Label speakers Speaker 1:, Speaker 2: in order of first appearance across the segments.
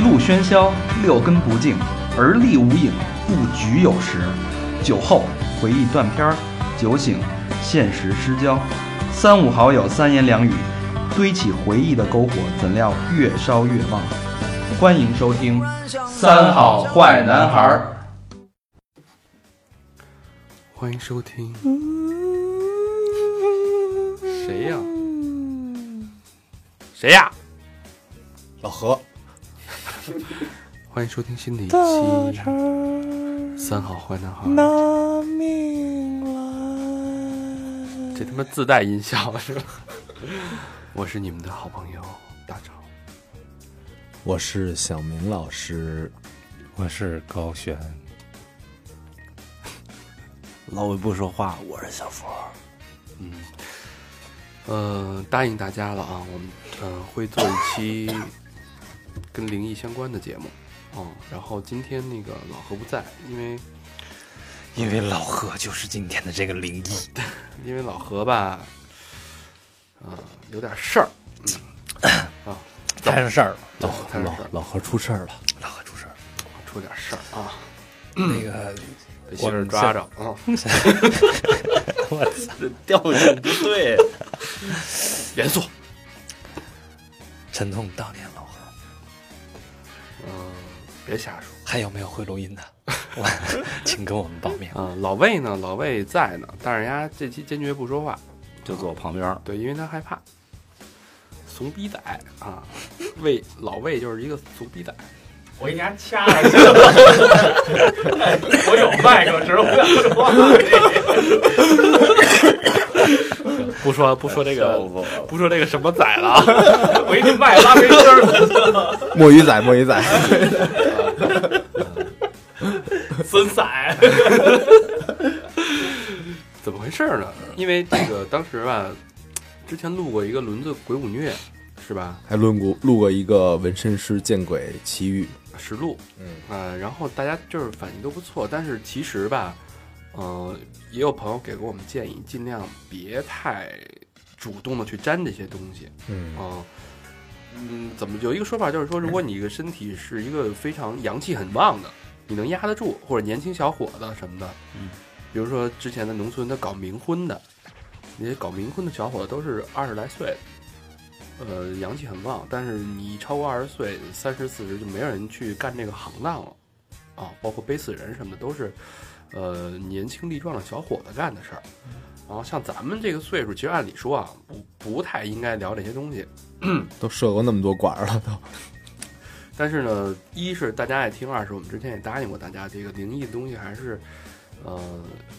Speaker 1: 一路喧嚣，六根不净，而立无影，不局有时。酒后回忆断片儿，酒醒现实失焦。三五好友三言两语，堆起回忆的篝火，怎料越烧越旺。欢迎收听《三好坏男孩儿》。
Speaker 2: 欢迎收听。谁呀？谁呀？
Speaker 3: 老何，
Speaker 2: 欢迎收听新的一期《三好坏男孩》。这他妈自带音效是吧？我是你们的好朋友大超。
Speaker 3: 我是小明老师，
Speaker 4: 我是高璇，
Speaker 5: 老魏不说话，我是小佛。
Speaker 2: 嗯，呃，答应大家了啊，我们呃会做一期跟灵异相关的节目。哦。然后今天那个老何不在，因为
Speaker 5: 因为老何就是今天的这个灵异，
Speaker 2: 因为老何吧，啊、有点事儿，嗯。啊，
Speaker 5: 摊上事儿了，
Speaker 2: 老
Speaker 3: 老老何出事儿了，
Speaker 5: 老何出事儿。了。
Speaker 2: 出点事儿啊，
Speaker 5: 那个，
Speaker 2: 被媳妇儿抓着。啊，
Speaker 5: 我操，调性不对，
Speaker 2: 严肃，
Speaker 5: 沉痛悼念。
Speaker 2: 嗯、别瞎说。
Speaker 5: 还有没有会录音的？我 请跟我们报名。
Speaker 2: 啊、老魏呢？老魏在呢，但是人家这期坚决不说话，
Speaker 4: 就坐我旁边儿。
Speaker 2: 对，因为他害怕。怂逼仔啊，魏老魏就是一个怂逼仔。
Speaker 6: 我给你家掐了去，我有麦克，只是我不想说。
Speaker 2: 不说不说这个不说这个什么仔了啊，
Speaker 6: 我给你麦拉没声儿，
Speaker 3: 墨鱼仔，墨鱼仔，
Speaker 6: 孙仔。
Speaker 2: 怎么回事呢？因为这个当时吧，之前录过一个轮子鬼舞虐，是吧？
Speaker 3: 还录过录过一个纹身师见鬼奇遇，
Speaker 2: 实录，
Speaker 3: 嗯，
Speaker 2: 呃，然后大家就是反应都不错，但是其实吧，呃，也有朋友给过我们建议，尽量别太主动的去沾这些东西，
Speaker 3: 嗯。
Speaker 2: 啊、嗯，怎么有一个说法就是说，如果你一个身体是一个非常阳气很旺的，你能压得住，或者年轻小伙子什么的，
Speaker 4: 嗯，
Speaker 2: 比如说之前的农村他搞冥婚的，那些搞冥婚的小伙子都是二十来岁，呃，阳气很旺，但是你超过二十岁，三十四十就没有人去干这个行当了，啊，包括背死人什么的都是，呃，年轻力壮的小伙子干的事儿。然后像咱们这个岁数，其实按理说啊，不不太应该聊这些东西。
Speaker 3: 都设过那么多管儿了，都
Speaker 2: 但是呢，一是大家爱听，二是我们之前也答应过大家，这个灵异的东西还是，呃，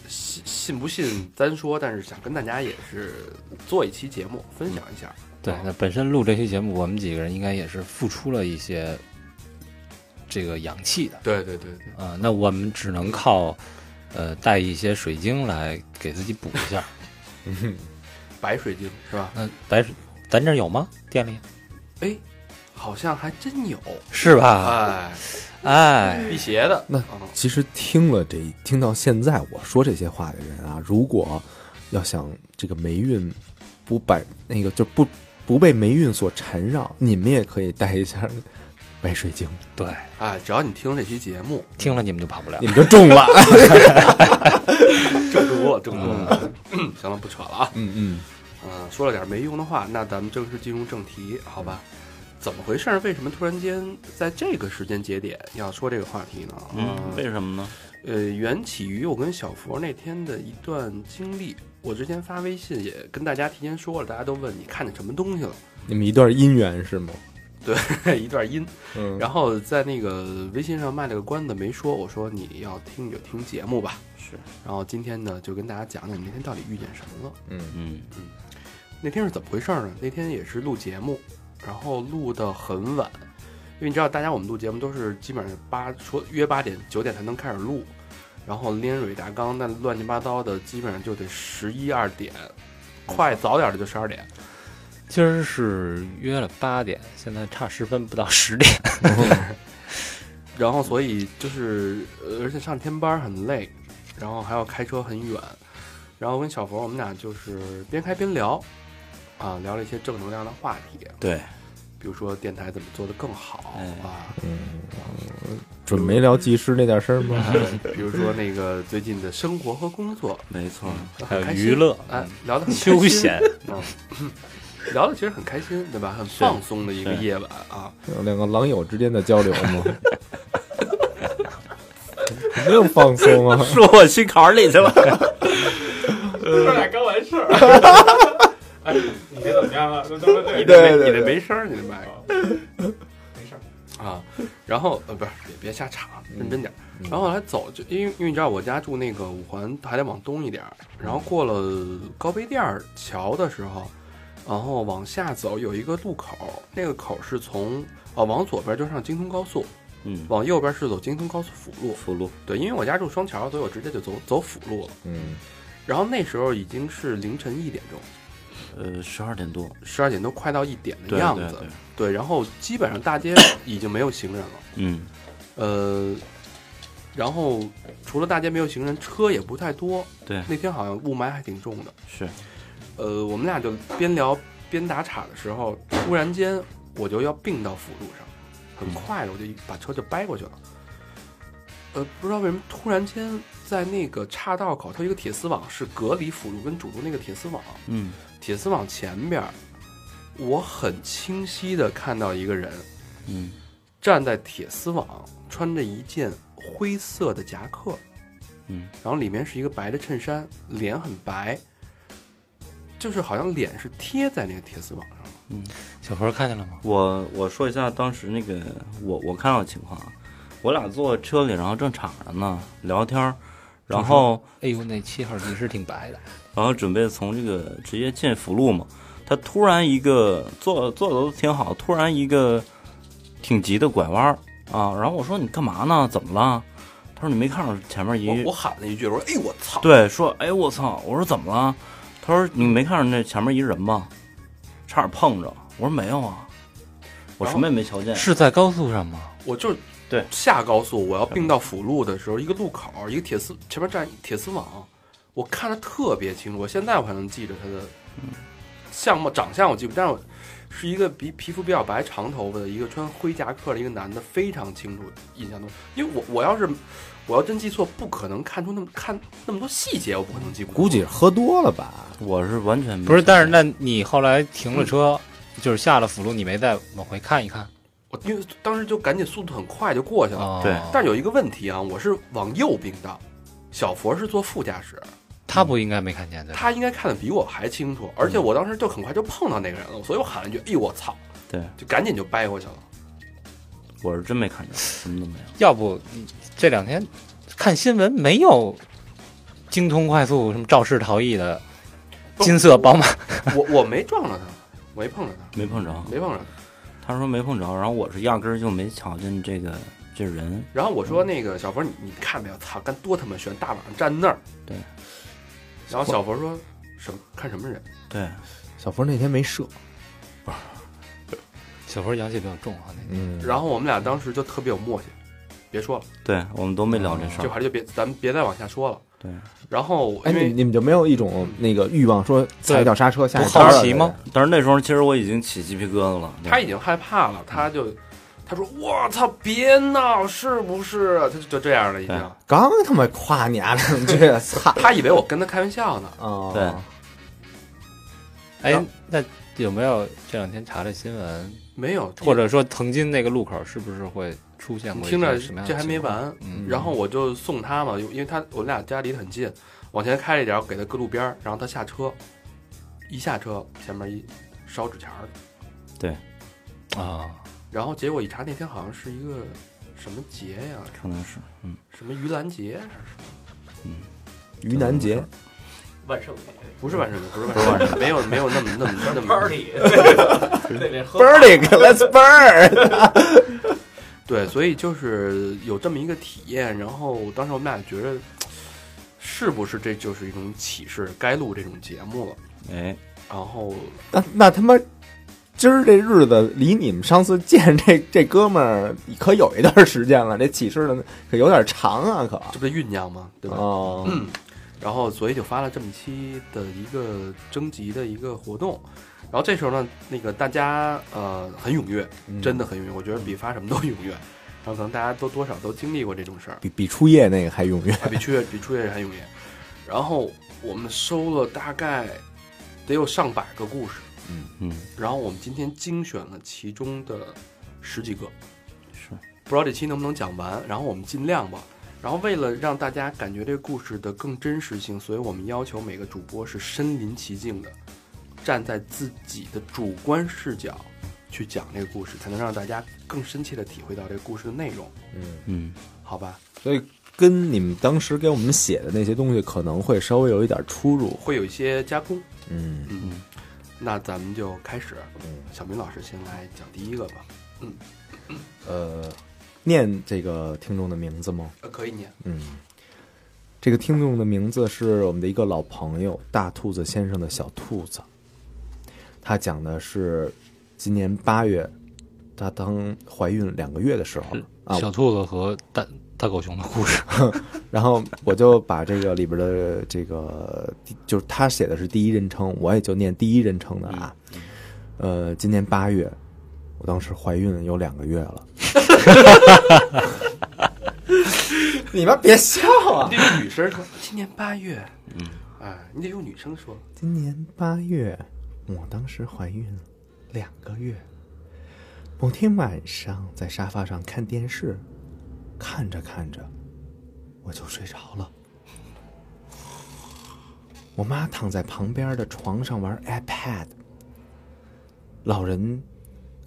Speaker 2: 信信不信咱说，但是想跟大家也是做一期节目分享一下。
Speaker 4: 对，那本身录这期节目，我们几个人应该也是付出了一些这个氧气的
Speaker 2: 对对对对，
Speaker 4: 啊、那我们只能靠呃带一些水晶来给自己补一下。
Speaker 2: 嗯 白水晶是吧？
Speaker 4: 那白水，咱这儿有吗？店里
Speaker 2: 哎，好像还真有，
Speaker 4: 是吧？
Speaker 2: 哎，
Speaker 4: 哎，
Speaker 2: 辟邪的。
Speaker 3: 那
Speaker 2: 啊
Speaker 3: 其实听了这听到现在我说这些话的人啊，如果要想这个霉运不摆那个就不不被霉运所缠绕，你们也可以带一下白水晶，
Speaker 4: 对，
Speaker 2: 哎，只要你听这期节目，
Speaker 4: 听了你们就跑不了
Speaker 3: 你。们就中了。
Speaker 2: 中毒了，中毒了。行了，不扯了啊。
Speaker 3: 嗯嗯，
Speaker 2: 嗯，说了点没用的话，那咱们正式进入正题，好吧？怎么回事儿？为什么突然间在这个时间节点要说这个话题呢？
Speaker 4: 嗯，
Speaker 5: 为什么呢？
Speaker 2: 呃，缘起于我跟小佛那天的一段经历。我之前发微信也跟大家提前说了，大家都问你看见什么东西了，
Speaker 3: 你们一段姻缘是吗？
Speaker 2: 一段音。
Speaker 3: 嗯，
Speaker 2: 然后在那个微信上卖了个关子，没说。我说你要听你就听节目吧。
Speaker 5: 是。
Speaker 2: 然后今天呢，就跟大家讲讲你那天到底遇见什么了。
Speaker 3: 嗯
Speaker 5: 嗯
Speaker 2: 那天是怎么回事呢？那天也是录节目，然后录的很晚，因为你知道，大家我们录节目都是基本上八说约八点九点才能开始录，然后连蕊大纲那乱七八糟的，基本上就得十一二点，快早点的就十二点。
Speaker 4: 今儿是约了八点，现在差十分不到十点。
Speaker 2: 然后所以就是，呃而且上天班儿很累，然后还要开车很远，然后跟小佛我们俩就是边开边聊，啊，聊了一些正能量的话题，
Speaker 5: 对，
Speaker 2: 比如说电台怎么做得更好
Speaker 5: 哎。
Speaker 2: 啊，
Speaker 3: 准没聊技师那点事儿吗？
Speaker 2: 比如说那个最近的生活和工作，
Speaker 5: 没错，
Speaker 4: 还有娱乐
Speaker 2: 哎，聊得很开
Speaker 4: 休
Speaker 2: 心
Speaker 4: 闲，
Speaker 2: 嗯，聊的其实很开心，对吧？很放松的一个夜晚啊。
Speaker 3: 有两个狼友之间的交流吗？没有放松啊！
Speaker 5: 说我心坎儿里去了。
Speaker 6: 哥俩刚完事儿。哎，你这怎么样啊？
Speaker 2: 你这没你这没声儿，你这麦
Speaker 6: 没事儿。
Speaker 2: 啊。然后呃，不是，别别瞎插，认真点儿。然后后来走，就因为因为你知道我家住那个五环，还得往东一点儿。然后过了高碑店儿桥的时候，然后往下走有一个路口，那个口是从哦往左边就上京通高速，
Speaker 5: 嗯，
Speaker 2: 往右边是走京通高速辅路。
Speaker 5: 辅路，
Speaker 2: 对，因为我家住双桥，所以我直接就走走辅路了。
Speaker 3: 嗯，
Speaker 2: 然后那时候已经是凌晨一点钟，
Speaker 5: 呃，十二点多
Speaker 2: 十二点多快到一点的样子。
Speaker 5: 对对，
Speaker 2: 对，然后基本上大街已经没有行人了，
Speaker 5: 嗯，
Speaker 2: 呃，然后除了大街没有行人，车也不太多。
Speaker 5: 对
Speaker 2: 那天好像雾霾还挺重的。
Speaker 5: 是，
Speaker 2: 呃，我们俩就边聊边打岔的时候，突然间我就要并到辅路上，很
Speaker 5: 嗯
Speaker 2: 快的我就一把车就掰过去了。呃，不知道为什么突然间在那个岔道口，它有一个铁丝网是隔离辅路跟主路那个铁丝网，
Speaker 5: 嗯。
Speaker 2: 铁丝网前边儿，我很清晰的看到一个人
Speaker 5: 嗯。
Speaker 2: 站在铁丝网，穿着一件灰色的夹克，
Speaker 5: 嗯，
Speaker 2: 然后里面是一个白的衬衫，脸很白，就是好像脸是贴在那个铁丝网上了。
Speaker 4: 小佛看见了吗？
Speaker 5: 我我说一下当时那个我我看到的情况啊，我俩坐车里，然后正敞着呢，聊天儿，然后
Speaker 4: 哎呦，那七号技师挺白的，
Speaker 5: 然后准备从这个直接进辅路嘛，他突然一个坐坐的都挺好，突然一个挺急的拐弯儿啊，然后我说你干嘛呢？怎么了？他说你没看着前面一
Speaker 2: 我我喊了一句，我说：“哎，我操！”
Speaker 5: 对，说哎我操，我说怎么了？他说你没看着那前面一人吗？差点碰着。我说没有啊，我什么也没瞧见。
Speaker 4: 是在高速上吗？
Speaker 2: 我就
Speaker 5: 对
Speaker 2: 下高速，我要并到辅路的时候，一个路口，一个铁丝前面站铁丝网，我看的特别清楚。我现在我还能记着他的相貌、长相，我记不，但是我是一个比皮肤比较白、长头发的一个穿灰夹克的一个男的，非常清楚印象中。因为我我要是我要真记错，不可能看出那么看那么多细节，我不可能记不住。
Speaker 3: 估计喝多了吧？
Speaker 5: 我是完全没
Speaker 4: 不是，但是那你后来停了车，就是下了辅路，你没再往回看一看？
Speaker 2: 我因为当时就赶紧速度很快就过去了。
Speaker 4: 哦，
Speaker 5: 对
Speaker 2: 但是有一个问题啊，我是往右并道，小佛是坐副驾驶。
Speaker 4: 他不应该没看见的。
Speaker 2: 他应该看的比我还清楚，而且我当时就很快就碰到那个人了，所以我喊了一句：“哎呦我操
Speaker 5: 对，！”
Speaker 2: 就赶紧就掰过去了。
Speaker 5: 我是真没看见，什么都没有。
Speaker 4: 要不这两天看新闻没有精通快速什么肇事逃逸的金色宝马？
Speaker 2: 我我没撞着他，我没碰着他，
Speaker 5: 没碰着，
Speaker 2: 没碰着他。
Speaker 5: 他说没碰着，然后我是压根儿就没瞧见这个这人，
Speaker 2: 然后我说：“那个小佛，你你看没有？操，干多他妈悬，大晚上站那儿。”
Speaker 5: 对。
Speaker 2: 然后小佛说：“什么？看什么人
Speaker 5: 对，
Speaker 3: 小佛那天没射，
Speaker 4: 小佛阳气比较重啊，那
Speaker 3: 嗯，？”
Speaker 2: 然后我们俩当时就特别有默契，别说了，
Speaker 5: 对我们都没聊这事儿，
Speaker 2: 这话题就别，咱们别再往下说了。
Speaker 5: 对，
Speaker 2: 然后
Speaker 3: 哎，
Speaker 2: 因为
Speaker 3: 你你们就没有一种那个欲望说踩一脚刹车下
Speaker 4: 不
Speaker 3: 一摊儿了
Speaker 4: 好奇吗？
Speaker 5: 但是那时候其实我已经起鸡皮疙瘩了，
Speaker 2: 他已经害怕了，他就他说：“我操，别闹，是不是？”他就就这样了，已经。
Speaker 3: 刚他妈夸你啊两句，操！
Speaker 2: 他以为我跟他开玩笑呢。
Speaker 3: 哦，
Speaker 5: 对
Speaker 4: 哎，那有没有这两天查的新闻，
Speaker 2: 没有，
Speaker 4: 或者说曾经那个路口是不是会出现过
Speaker 2: 听着这还没？完。
Speaker 4: 嗯，
Speaker 2: 然后我就送他嘛，因为他我们俩家离得很近，往前开了一点，我给他搁路边儿，然后他下车，一下车前面一烧纸钱儿对，
Speaker 4: 啊，
Speaker 2: 然后结果一查那天好像是一个什么节呀，
Speaker 5: 可能是，嗯，
Speaker 2: 什么盂兰节还是什么？
Speaker 3: 嗯盂兰节，
Speaker 6: 万圣节。
Speaker 2: 不是万圣节，不是万圣节，没有没有那么那么那么
Speaker 3: Burning，Let's burn！
Speaker 2: 对，所以就是有这么一个体验，然后当时我们俩觉得，是不是这就是一种启示，该录这种节目了？
Speaker 5: 哎，
Speaker 2: 然后
Speaker 3: 那那他妈，今儿这日子离你们上次见这这哥们儿可有一段时间了，这启示的可有点长啊，可
Speaker 2: 这不是酝酿吗？对吧？
Speaker 3: 哦，
Speaker 2: 嗯，然后所以就发了这么一期的一个征集的一个活动。然后这时候呢，那个大家呃很踊跃，
Speaker 3: 嗯
Speaker 2: 真的很踊跃，我觉得比发什么都踊跃。然后可能大家都多少都经历过这种事儿，
Speaker 3: 比比初夜那个还踊跃。
Speaker 2: 啊，比初夜比初夜还踊跃。然后我们收了大概得有上百个故事，
Speaker 5: 嗯嗯，
Speaker 2: 然后我们今天精选了其中的十几个，
Speaker 5: 是
Speaker 2: 不知道这期能不能讲完，然后我们尽量吧。然后为了让大家感觉这个故事的更真实性，所以我们要求每个主播是身临其境的，站在自己的主观视角去讲这个故事，才能让大家更深切的体会到这个故事的内容，
Speaker 3: 嗯，
Speaker 5: 嗯，
Speaker 2: 好吧？
Speaker 3: 所以跟你们当时给我们写的那些东西可能会稍微有一点出入。
Speaker 2: 会有一些加工，
Speaker 3: 嗯。
Speaker 2: 嗯，那咱们就开始，
Speaker 3: 嗯，
Speaker 2: 小明老师先来讲第一个吧，嗯。
Speaker 3: 呃，念这个听众的名字吗？
Speaker 2: 呃，可以念，
Speaker 3: 嗯，这个听众的名字是我们的一个老朋友大兔子先生的小兔子。他讲的是今年八月，他当怀孕两个月的时候啊，
Speaker 4: 小兔子和大大狗熊的故事。
Speaker 3: 然后我就把这个里边的这个，就是他写的是第一人称，我也就念第一人称的啊。呃，今年八月，我当时怀孕有两个月了。你们别笑啊！
Speaker 2: 你得用女生说，今年八月，
Speaker 5: 嗯，
Speaker 2: 哎，你得用女生说，
Speaker 3: 今年八月，我当时怀孕两个月。某天晚上在沙发上看电视，看着看着，我就睡着了。我妈躺在旁边的床上玩 iPad。老人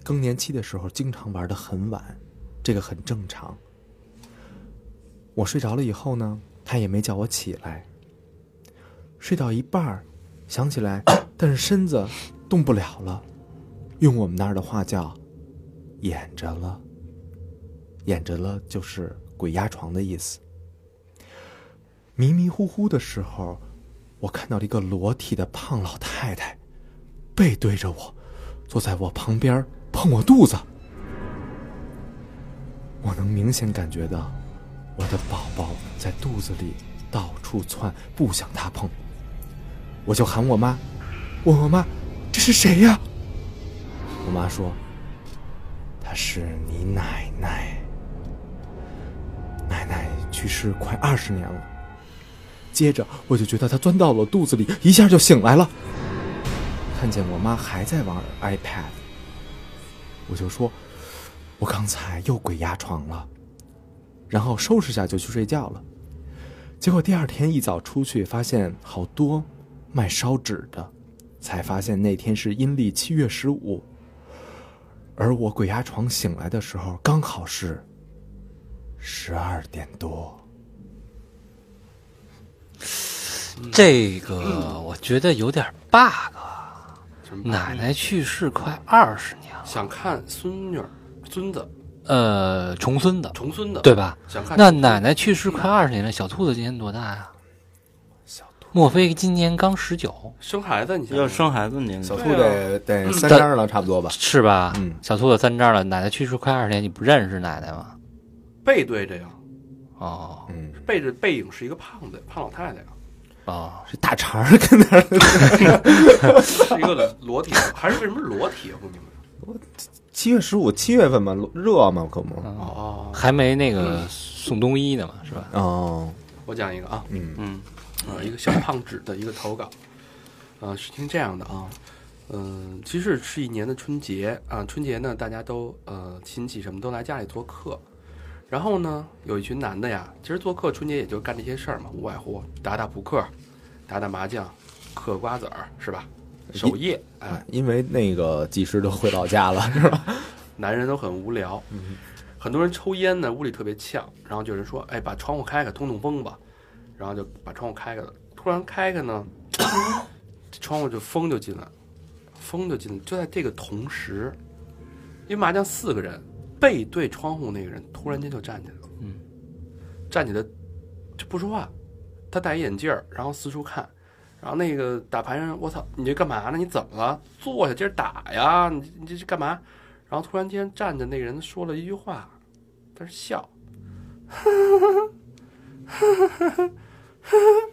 Speaker 3: 更年期的时候经常玩的很晚，这个很正常。我睡着了以后呢，她也没叫我起来。睡到一半，想起来，但是身子动不了了，用我们那儿的话叫“掩着了”。掩着了就是鬼压床的意思。迷迷糊糊的时候，我看到了一个裸体的胖老太太，背对着我，坐在我旁边碰我肚子。我能明显感觉到，我的宝宝在肚子里到处窜，不想他碰。我就喊我妈，我妈：“这是谁呀？”我妈说：“她是你奶奶。奶奶去世快二十年了。”接着我就觉得她钻到了肚子里，一下就醒来了。看见我妈还在玩 iPad，我就说：“我刚才又鬼压床了。”然后收拾下就去睡觉了。结果第二天一早出去，发现好多卖烧纸的，才发现那天是阴历七月十五，而我鬼压床醒来的时候刚好是十二点多。
Speaker 4: 这个我觉得有点 bug。奶奶去世快二十年了，
Speaker 2: 想看孙女、孙子、
Speaker 4: 呃，重孙子，
Speaker 2: 重孙子，
Speaker 4: 对吧？
Speaker 2: 想看
Speaker 4: 那奶奶去世快二十年了，小兔子今年多大呀？莫非今年刚十九，
Speaker 2: 生孩子，你想
Speaker 5: 要生孩子年龄
Speaker 3: 小兔得得三张了，差不多吧？
Speaker 4: 是吧？
Speaker 3: 嗯。
Speaker 4: 小兔子三张了，奶奶去世快二十年，你不认识奶奶吗？
Speaker 2: 背对着呀，
Speaker 4: 哦。
Speaker 3: 嗯，
Speaker 2: 背着背影是一个胖子，胖老太太呀，
Speaker 4: 哦，
Speaker 3: 是大肠儿跟那儿。
Speaker 2: 是一个裸体，还是为什么裸体？我不明白。
Speaker 3: 七月十五，七月份嘛，热嘛，可不。
Speaker 2: 哦，
Speaker 4: 还没那个送冬衣呢嘛，是吧？
Speaker 3: 哦，
Speaker 2: 我讲一个啊，
Speaker 3: 嗯。
Speaker 5: 嗯
Speaker 2: 呃，一个小胖纸的一个投稿，啊，是听这样的啊，嗯、其实是一年的春节啊，春节呢，大家都呃亲戚什么都来家里做客，然后呢，有一群男的呀，其实做客春节也就干这些事儿嘛，无外乎打打扑克，打打麻将，嗑瓜子儿，是吧？守夜，哎，
Speaker 3: 因为那个技师都回老家了，是吧？
Speaker 2: 男人都很无聊，很多人抽烟呢，屋里特别呛，然后就有人说，哎，把窗户开开，通通风吧，然后就把窗户开开了，突然开开呢，这窗户就风就进来，风就进来，就在这个同时，因为麻将四个人背对窗户那个人突然间就站起来了，
Speaker 5: 嗯，
Speaker 2: 站起来就不说话，他戴一眼镜儿，然后四处看。然后那个打牌人，我操，你这干嘛呢？你怎么了？坐下，接着打呀！你你这是干嘛？然后突然间站着那个人说了一句话，他是笑，呵 呵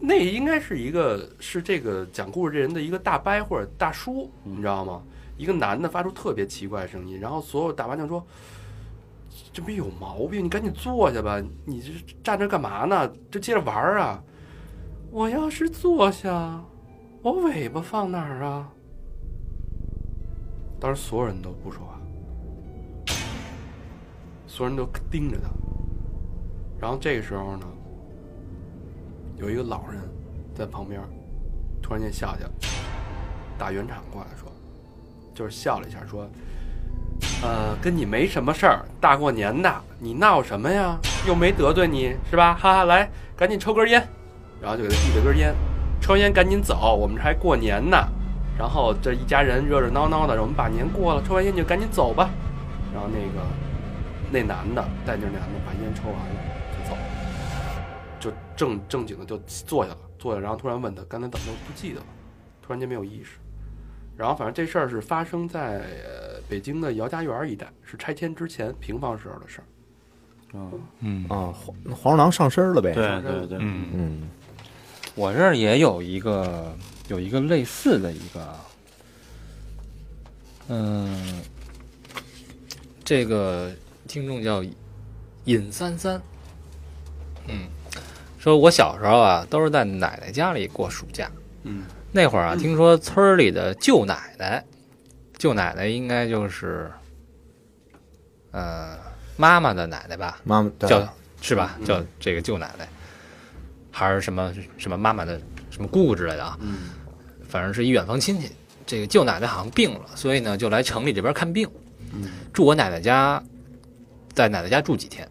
Speaker 2: 那应该是一个是这个讲故事这人的一个大伯或者大叔，你知道吗？一个男的发出特别奇怪的声音，然后所有打麻将说：“这不有毛病，你赶紧坐下吧，你这站着干嘛呢？就接着玩啊！我要是坐下，我尾巴放哪儿啊？”当时所有人都不说话，所有人都盯着他。然后这个时候呢，有一个老人在旁边，突然间笑起来，打圆场过来说，就是笑了一下说：“呃，跟你没什么事儿，大过年的，你闹什么呀？又没得罪你是吧？哈哈，来，赶紧抽根烟。”然后就给他递了根烟，抽烟赶紧走，我们这还过年呢。然后这一家人热热闹闹的，我们把年过了，抽完烟就赶紧走吧。然后那个那男的带着男的把烟抽完了，正正经的就坐下了，坐下，然后突然问他刚才怎么都不记得了，突然间没有意识。然后反正这事儿是发生在呃北京的姚家园一带，是拆迁之前平房时候的事儿。
Speaker 5: 嗯，
Speaker 4: 嗯
Speaker 3: 啊，黄黄鼠狼上身了呗。
Speaker 5: 对对对，
Speaker 4: 嗯，
Speaker 3: 嗯
Speaker 4: 我这儿也有一个有一个类似的一个，嗯，这个听众叫尹三三，嗯，说我小时候啊都是在奶奶家里过暑假，
Speaker 2: 嗯
Speaker 4: 那会儿啊听说村里的舅奶奶，舅奶奶应该就是，呃，妈妈的奶奶吧，
Speaker 3: 妈妈
Speaker 4: 叫是吧？
Speaker 2: 嗯
Speaker 4: 叫这个舅奶奶，还是什么什么妈妈的什么姑姑之类的啊？
Speaker 2: 嗯
Speaker 4: 反正是一远房亲戚。这个舅奶奶好像病了，所以呢就来城里这边看病，
Speaker 2: 嗯
Speaker 4: 住我奶奶家，在奶奶家住几天。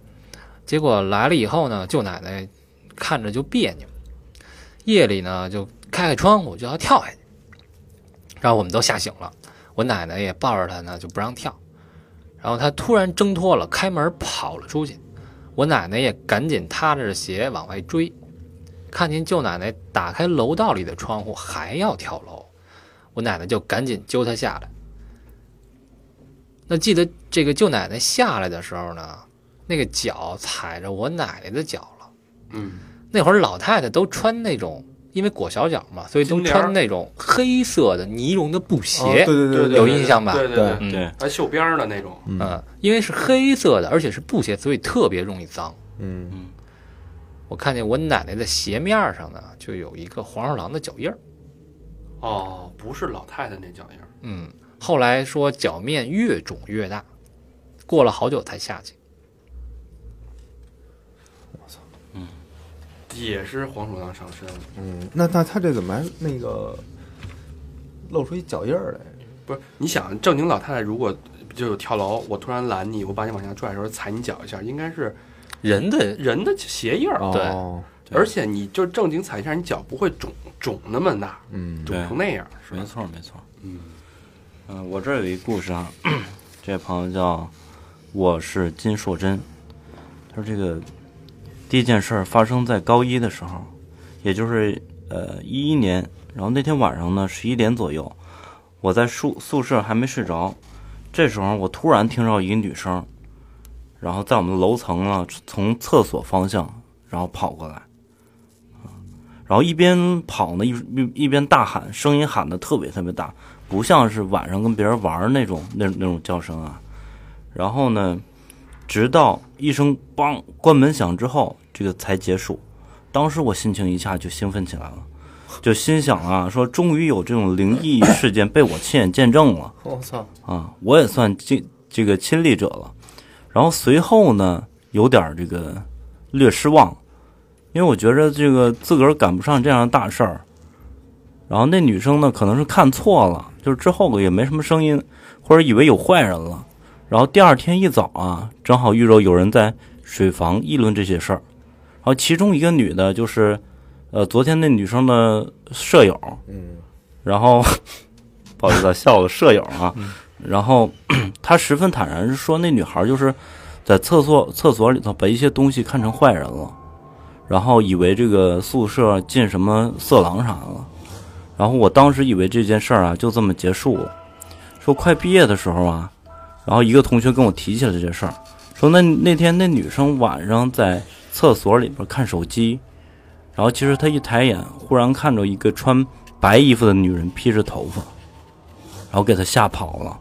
Speaker 4: 结果来了以后呢，舅奶奶看着就别扭，夜里呢就开开窗户就要跳下去，然后我们都吓醒了，我奶奶也抱着她呢就不让跳，然后他突然挣脱了，开门跑了出去，我奶奶也赶紧踏着鞋往外追，看见舅奶奶打开楼道里的窗户还要跳楼，我奶奶就赶紧揪她下来。那记得这个舅奶奶下来的时候呢，那个脚踩着我奶奶的脚。
Speaker 2: 嗯
Speaker 4: 那会儿老太太都穿那种，因为裹小脚嘛，所以都穿那种黑色的呢绒的布鞋。
Speaker 3: 哦对对
Speaker 2: 对
Speaker 3: 对
Speaker 4: 有印象吧
Speaker 2: 对对
Speaker 3: 对
Speaker 4: 嗯
Speaker 5: 对，
Speaker 2: 还绣边儿的那种。
Speaker 3: 嗯
Speaker 4: 嗯，因为是黑色的，而且是布鞋，所以特别容易脏。
Speaker 3: 嗯嗯
Speaker 4: 我看见我奶奶的鞋面上呢，就有一个黄鼠狼的脚印儿。
Speaker 2: 哦，不是老太太那脚印儿。
Speaker 4: 嗯，后来说脚面越肿越大，过了好久才下去。
Speaker 2: 也是黄鼠狼上身了，
Speaker 3: 嗯，那那他这怎么还那个露出一脚印儿来？
Speaker 2: 不是？你想，正经老太太如果就有跳楼，我突然拦你，我把你往下拽的时候踩你脚一下，应该是
Speaker 4: 人的
Speaker 2: 人的鞋印儿，
Speaker 4: 对
Speaker 3: 哦，
Speaker 2: 而且你就正经踩一下，你脚不会肿肿那么大，
Speaker 3: 嗯
Speaker 2: 肿成那样，是
Speaker 5: 没？错没错。
Speaker 2: 嗯
Speaker 5: 嗯，我这儿有一故事啊，这位朋友叫我是金硕珍，他说这个第一件事儿发生在高一的时候，也就是呃一一年，然后那天晚上呢十一点左右，我在宿宿舍还没睡着，这时候我突然听到一个女生，然后在我们楼层呢从厕所方向然后跑过来，然后一边跑呢一一一边大喊，声音喊的特别特别大，不像是晚上跟别人玩那种那那种叫声啊。然后呢，直到一声“梆”关门响之后，这个才结束。当时我心情一下就兴奋起来了，就心想啊，说终于有这种灵异事件被我亲眼见证了
Speaker 3: 我操，
Speaker 5: 啊，我也算这这个亲历者了。然后随后呢，有点儿这个略失望，因为我觉着这个自个儿赶不上这样的大事儿。然后那女生呢，可能是看错了，就是之后也没什么声音，或者以为有坏人了。然后第二天一早啊，正好遇着有人在水房议论这些事儿。然后其中一个女的，就是呃昨天那女生的舍友，
Speaker 3: 嗯
Speaker 5: 然后 不好意思啊，笑了舍友啊。然后 她十分坦然说，那女孩就是在厕所厕所里头把一些东西看成坏人了，然后以为这个宿舍进什么色狼啥的了。然后我当时以为这件事儿啊就这么结束了。说快毕业的时候啊，然后一个同学跟我提起了这事儿，说那那天那女生晚上在厕所里边看手机，然后其实她一抬眼，忽然看着一个穿白衣服的女人披着头发，然后给她吓跑了。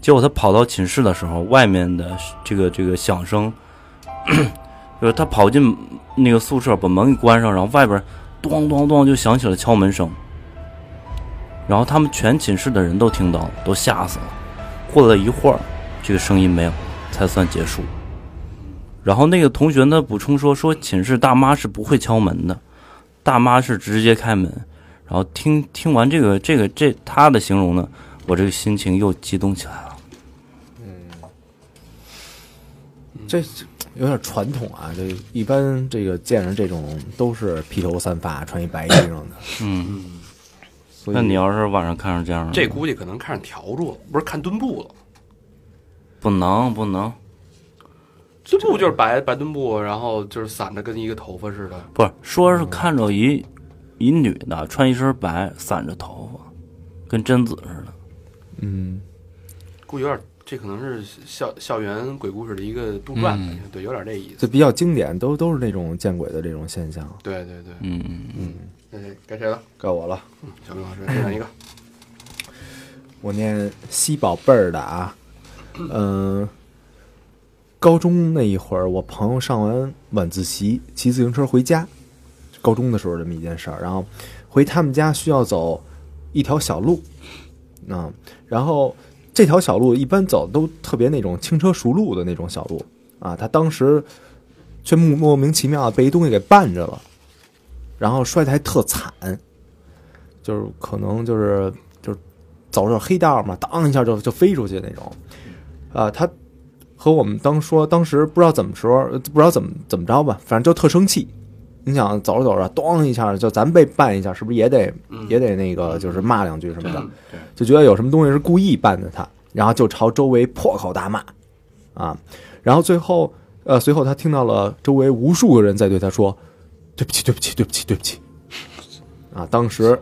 Speaker 5: 结果她跑到寝室的时候，外面的这个这个响声，就是她跑进那个宿舍，把门给关上，然后外边咚咚咚就响起了敲门声。然后他们全寝室的人都听到了，都吓死了。过了一会儿，这个声音没有，才算结束。然后那个同学呢补充说，说寝室大妈是不会敲门的，大妈是直接开门。然后听听完这个这个这他的形容呢，我这个心情又激动起来了。
Speaker 3: 嗯这有点传统啊，这一般这个见着这种都是披头散发、穿一白衣裳的。
Speaker 5: 嗯，那你要是晚上看上这样的，
Speaker 2: 这估计可能看上笤帚了，不是看墩布了。
Speaker 5: 不能不能，
Speaker 2: 这布就是白白墩布，然后就是散着跟一个头发似的。
Speaker 5: 不是说是看着一一女的穿一身白，散着头发，跟贞子似的。
Speaker 3: 嗯，
Speaker 2: 估计有点，这可能是校校园鬼故事的一个杜撰的，对，有点这意思。
Speaker 3: 就比较经典，都都是那种见鬼的这种现象。
Speaker 2: 对对对，
Speaker 5: 嗯嗯嗯，
Speaker 2: 那谁该谁了？
Speaker 3: 该我了，嗯
Speaker 2: 小明老师，再选一个。
Speaker 3: 我念西宝贝儿的啊，嗯、高中那一会儿，我朋友上完晚自习，骑自行车回家，高中的时候这么一件事儿。然后回他们家需要走一条小路，啊、然后这条小路一般走都特别那种轻车熟路的那种小路啊。他当时却莫莫名其妙被一东西给绊着了，然后摔得还特惨，就是可能就是就是走着黑道嘛，当一下就就飞出去那种。啊，他和我们当说当时不知道怎么时候，不知道怎么怎么着吧，反正就特生气。你想走着走着，咣一下就咱被绊一下，是不是也得、也得那个就是骂两句什么的？就觉得有什么东西是故意绊的他，然后就朝周围破口大骂，啊，然后最后呃，随后他听到了周围无数个人在对他说：“对不起，对不起，对不起，对不起。”啊，当时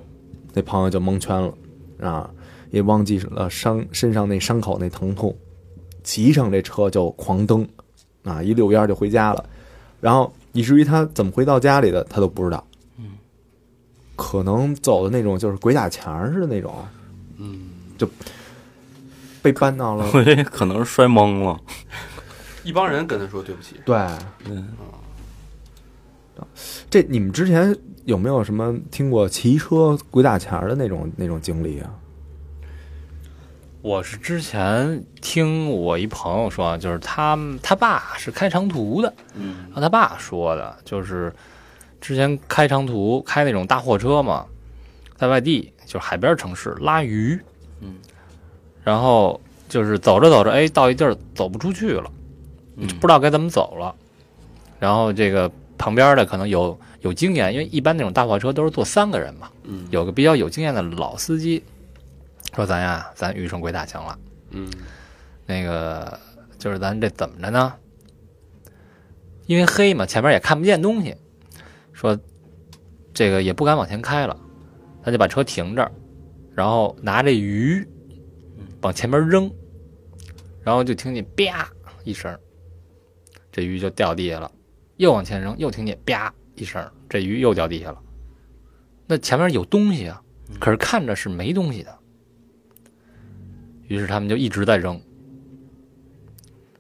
Speaker 3: 那朋友就蒙圈了，啊，也忘记了伤身上那伤口那疼痛，骑上这车就狂蹬，啊，一溜烟就回家了，然后以至于他怎么回到家里的他都不知道，嗯，可能走的那种就是鬼打墙似的那种，
Speaker 2: 嗯，
Speaker 3: 就被绊到了，
Speaker 5: 我这可能是摔懵了。
Speaker 2: 一帮人跟他说对不起。
Speaker 3: 对，
Speaker 5: 嗯，
Speaker 3: 这你们之前有没有什么听过骑车鬼打墙的那种那种经历啊？
Speaker 4: 我是之前听我一朋友说，就是他他爸是开长途的，
Speaker 5: 嗯。
Speaker 4: 然后他爸说的，就是之前开长途开那种大货车嘛，在外地就是海边城市拉鱼，
Speaker 5: 嗯，
Speaker 4: 然后就是走着走着，哎，到一地儿走不出去了，
Speaker 5: 嗯。
Speaker 4: 不知道该怎么走了，然后这个旁边的可能有有经验，因为一般那种大货车都是坐三个人嘛，
Speaker 2: 嗯。
Speaker 4: 有个比较有经验的老司机说咱呀，咱遇上鬼打墙了。
Speaker 2: 嗯
Speaker 4: 那个就是咱这怎么着呢？因为黑嘛，前面也看不见东西，说这个也不敢往前开了，他就把车停这儿，然后拿这鱼往前面扔，然后就听见啪一声，这鱼就掉地下了，又往前扔，又听见啪一声，这鱼又掉地下了。那前面有东西啊，可是看着是没东西的。于是他们就一直在扔，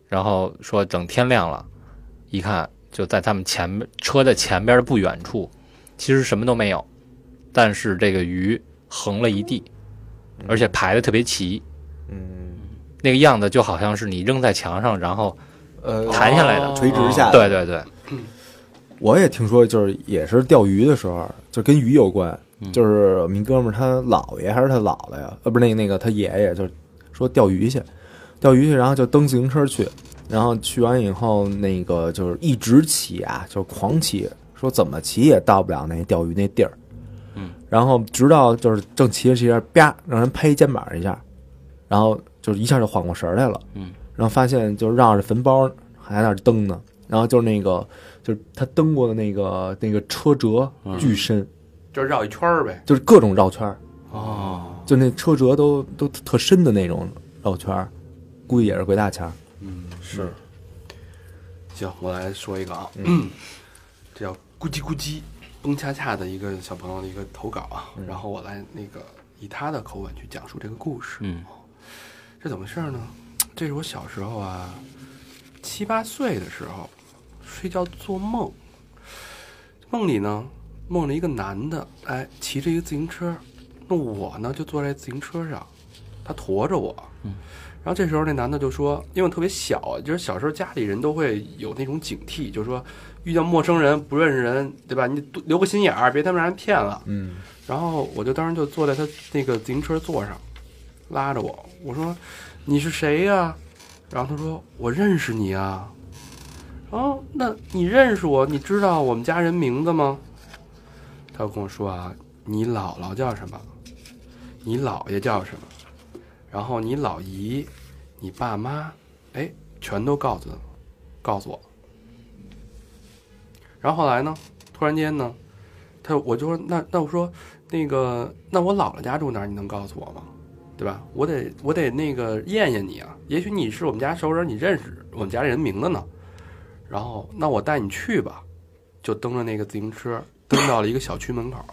Speaker 4: 然后说等天亮了，一看就在他们前面车的前边的不远处，其实什么都没有，但是这个鱼横了一地，而且排的特别齐，
Speaker 3: 嗯，
Speaker 4: 那个样子就好像是你扔在墙上，然后
Speaker 3: 呃，
Speaker 4: 弹下来的，
Speaker 3: 垂直下来。
Speaker 4: 对对对，
Speaker 3: 我也听说，就是也是钓鱼的时候，就跟鱼有关。就是我们一哥们儿他姥爷还是他姥姥呀？呃，不是那个那个他爷爷，就是说钓鱼去，钓鱼去，然后就蹬自行车去，然后去完以后，那个就是一直骑啊，就是狂骑，说怎么骑也到不了那钓鱼那地儿。
Speaker 5: 嗯，
Speaker 3: 然后直到就是正骑着骑着，啪，让人拍肩膀一下，然后就是一下就缓过神儿来了。
Speaker 5: 嗯，
Speaker 3: 然后发现就是绕着坟包还在那儿蹬呢，然后就是那个就是他蹬过的那个那个车辙巨深，
Speaker 2: 就是绕一圈儿呗。
Speaker 3: 就是各种绕圈儿，
Speaker 5: 哦，
Speaker 3: 就那车辙都都特深的那种绕圈儿，估计也是鬼打墙。
Speaker 2: 嗯，
Speaker 5: 是。
Speaker 2: 行，我来说一个啊，这 叫咕叽咕叽，蹦恰恰的一个小朋友的一个投稿啊，
Speaker 3: 嗯。
Speaker 2: 然后我来那个以他的口吻去讲述这个故事。
Speaker 5: 嗯。
Speaker 2: 这怎么回事呢？这是我小时候啊，七八岁的时候，睡觉做梦，梦里呢，梦了一个男的，哎，骑着一个自行车，那我呢就坐在自行车上，他驮着我，
Speaker 5: 嗯，
Speaker 2: 然后这时候那男的就说，因为我特别小啊，就是小时候家里人都会有那种警惕，就是说遇到陌生人不认识人，对吧？你多留个心眼儿，别他妈让人骗了。
Speaker 3: 嗯
Speaker 2: 然后我就当时就坐在他那个自行车座上，拉着我，我说你是谁呀、然后他说我认识你啊。哦，那你认识我？你知道我们家人名字吗？他就跟我说啊，你姥姥叫什么？你姥爷叫什么？然后你老姨、你爸妈，哎，全都告诉告诉我。然后后来呢？突然间呢，他我就说那那我说那个那我姥姥家住哪儿？你能告诉我吗？对吧？我得我得那个验验你啊，也许你是我们家熟人，你认识我们家人名字呢。然后那我带你去吧，就蹬着那个自行车蹬到了一个小区门口，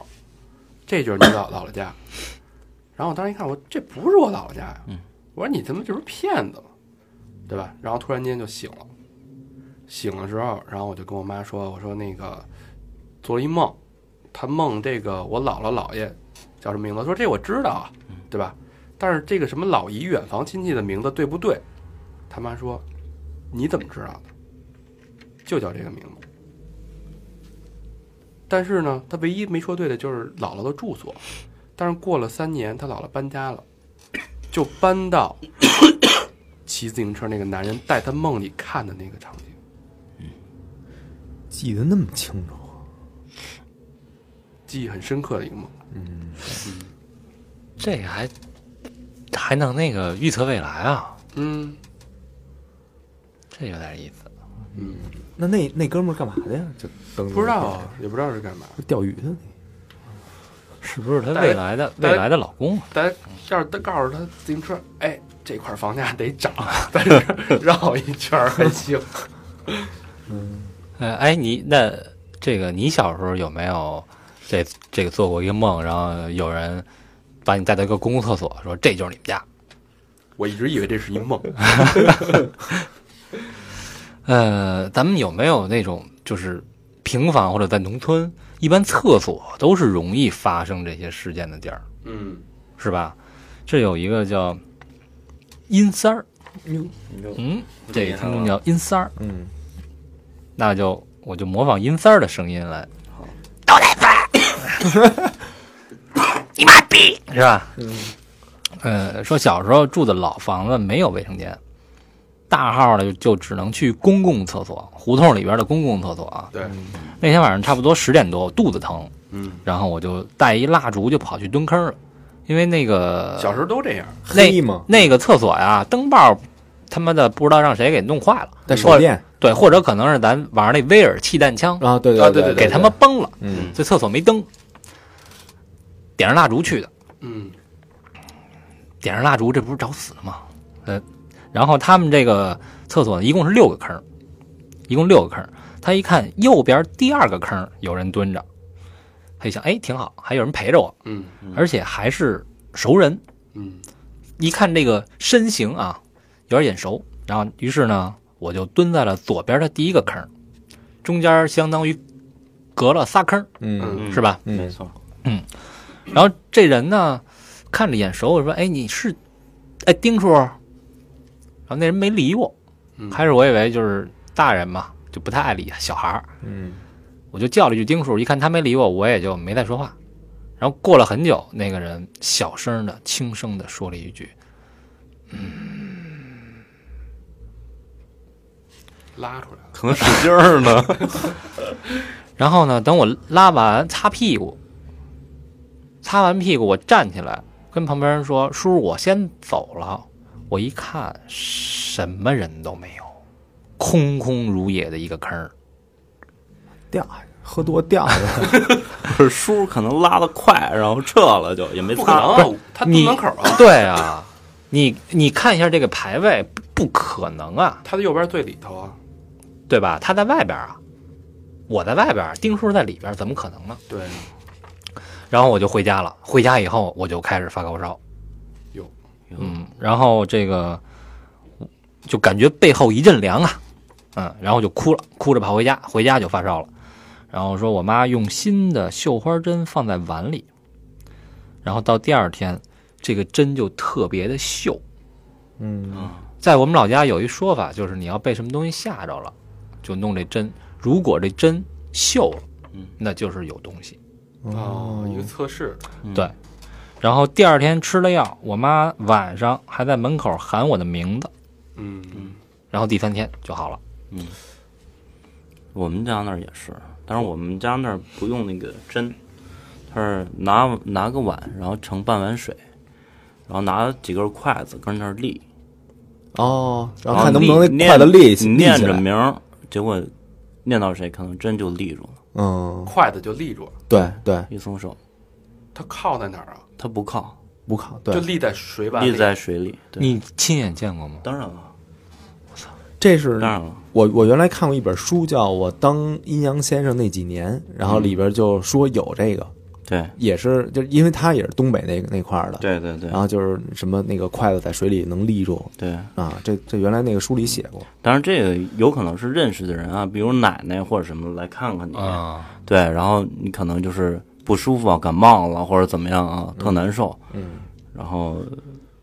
Speaker 2: 这就是你姥姥姥家。然后我当时一看，我这不是我姥姥家呀、
Speaker 5: 嗯
Speaker 2: 我说你他妈就是骗子嘛？对吧？然后突然间就醒了，醒了之后，然后我就跟我妈说，我说那个做了一梦，他梦这个我姥姥姥爷叫什么名字？说这我知道啊，对吧？但是这个什么老姨远房亲戚的名字对不对？他妈说你怎么知道的？就叫这个名字。但是呢，他唯一没说对的就是姥姥的住所。但是过了三年，他姥姥搬家了，就搬到骑自行车那个男人带他梦里看的那个场景，
Speaker 3: 记得那么清楚，
Speaker 2: 记忆很深刻的一个梦。嗯。
Speaker 4: 这个还还能那个预测未来啊，
Speaker 2: 嗯。
Speaker 4: 这有点意思。
Speaker 2: 嗯，
Speaker 3: 那那那哥们儿干嘛的呀？就
Speaker 2: 不知道啊，也不知道是干嘛。
Speaker 3: 钓鱼的那
Speaker 4: 是不是他未来的未来的老公啊？
Speaker 2: 咱要是他告诉他自行车，哎，这块房价得涨，但是 绕一圈儿还行。
Speaker 4: 嗯，哎，哎，你那这个你小时候有没有这这个做过一个梦，然后有人把你带到一个公共厕所，说这就是你们家？
Speaker 2: 我一直以为这是一梦。
Speaker 4: 呃，咱们有没有那种就是平房或者在农村，一般厕所都是容易发生这些事件的地儿，
Speaker 2: 嗯
Speaker 4: 是吧？这有一个叫阴三儿，
Speaker 3: 哟，
Speaker 4: 嗯，这个听众叫阴三儿，
Speaker 3: 嗯，
Speaker 4: 那就我就模仿阴三儿的声音来。你妈逼是吧？
Speaker 3: 嗯，
Speaker 4: 呃，说小时候住的老房子没有卫生间，大号的就就只能去公共厕所，胡同里边的公共厕所啊。
Speaker 2: 对，
Speaker 4: 那天晚上差不多十点多，我肚子疼，
Speaker 2: 嗯，
Speaker 4: 然后我就带一蜡烛就跑去蹲坑了，因为那个
Speaker 2: 小时候都这样。
Speaker 3: 黑嘛，
Speaker 4: 那个厕所呀，灯泡他妈的不知道让谁给弄坏了，
Speaker 3: 带手电。
Speaker 4: 对，或者可能是咱玩那威尔气弹枪
Speaker 3: 啊，对对
Speaker 2: 啊对对
Speaker 4: 给他们崩了，
Speaker 3: 嗯。
Speaker 4: 这厕所没灯，点上蜡烛去的。
Speaker 2: 嗯。
Speaker 4: 点上蜡烛，这不是找死吗？呃，然后他们这个厕所呢，一共是六个坑，一共六个坑。他一看右边第二个坑有人蹲着，他一想，哎，挺好，还有人陪着我，
Speaker 2: 嗯
Speaker 4: 而且还是熟人。
Speaker 2: 嗯
Speaker 4: 一看这个身形啊，有点眼熟，然后于是呢，我就蹲在了左边的第一个坑，中间相当于隔了仨坑，
Speaker 3: 嗯
Speaker 4: 是吧？
Speaker 3: 嗯
Speaker 5: 没错，嗯
Speaker 4: 然后这人呢，看着眼熟，我说：“哎，你是，哎，丁叔。”然后那人没理我，
Speaker 2: 嗯
Speaker 4: 开始我以为就是大人嘛，就不太爱理小孩儿，
Speaker 3: 嗯
Speaker 4: 我就叫了一句丁叔，一看他没理我，我也就没再说话。然后过了很久，那个人小声的、轻声的说了一句嗯
Speaker 2: 拉出来了。
Speaker 5: 可能使劲儿呢。
Speaker 4: 然后呢，等我拉完擦屁股，擦完屁股我站起来，跟旁边人说：“叔叔，我先走了。”我一看，什么人都没有，空空如也的一个坑儿。
Speaker 3: 掉下去，喝多掉下去，
Speaker 5: 不是叔可能拉的快，然后撤了就也没
Speaker 2: 不可。能啊，他蹲
Speaker 4: 你
Speaker 2: 门口啊，
Speaker 4: 对啊，你你看一下这个排位，不可能啊，
Speaker 2: 他的右边最里头啊。
Speaker 4: 对吧？他在外边啊，我在外边，丁叔在里边，怎么可能呢？
Speaker 2: 对，
Speaker 4: 然后我就回家了。回家以后，我就开始发高烧。
Speaker 2: 哟，
Speaker 4: 嗯，然后这个就感觉背后一阵凉啊，嗯，然后就哭了，哭着跑回家，回家就发烧了。然后说我妈用新的绣花针放在碗里，然后到第二天，这个针就特别的锈。
Speaker 3: 嗯
Speaker 4: 在我们老家有一说法，就是你要被什么东西吓着了，就弄这针。如果这针锈了，
Speaker 5: 嗯，
Speaker 4: 那就是有东西。
Speaker 2: 哦，一个测试，
Speaker 5: 嗯
Speaker 4: 对然后第二天吃了药，我妈晚上还在门口喊我的名字，
Speaker 2: 嗯。
Speaker 4: 嗯然后第三天就好了。嗯。
Speaker 5: 我们家那儿也是，但是我们家那儿不用那个针，他是拿拿个碗，然后盛半碗水，然后拿几根筷子跟那儿立，
Speaker 3: 哦，然
Speaker 5: 然
Speaker 3: 后看能不能筷子立起，
Speaker 5: 你念着名儿，结果念到谁，可能针就立住了，
Speaker 3: 嗯，
Speaker 2: 筷子就立住了，
Speaker 3: 对对，
Speaker 5: 一松手，
Speaker 2: 它靠在哪儿啊？
Speaker 5: 它不靠，
Speaker 3: 不靠，对
Speaker 2: 就，立在水吧，
Speaker 5: 立在水里。对，
Speaker 4: 你亲眼见过吗？
Speaker 5: 当然了，我操
Speaker 3: 这是
Speaker 5: 当然了，
Speaker 3: 我我原来看过一本书，叫我当阴阳先生那几年，然后里边就说有这个，
Speaker 5: 对
Speaker 3: 也是就因为他也是东北那那块儿的，
Speaker 5: 对对对
Speaker 3: 然后就是什么那个筷子在水里能立住
Speaker 5: 对。
Speaker 3: 啊，这这原来那个书里写过，
Speaker 5: 当然，这个有可能是认识的人啊，比如奶奶或者什么来看看你，
Speaker 4: 啊，
Speaker 5: 对，然后你可能就是不舒服啊，感冒了或者怎么样啊，特难受，
Speaker 3: 嗯，
Speaker 5: 然后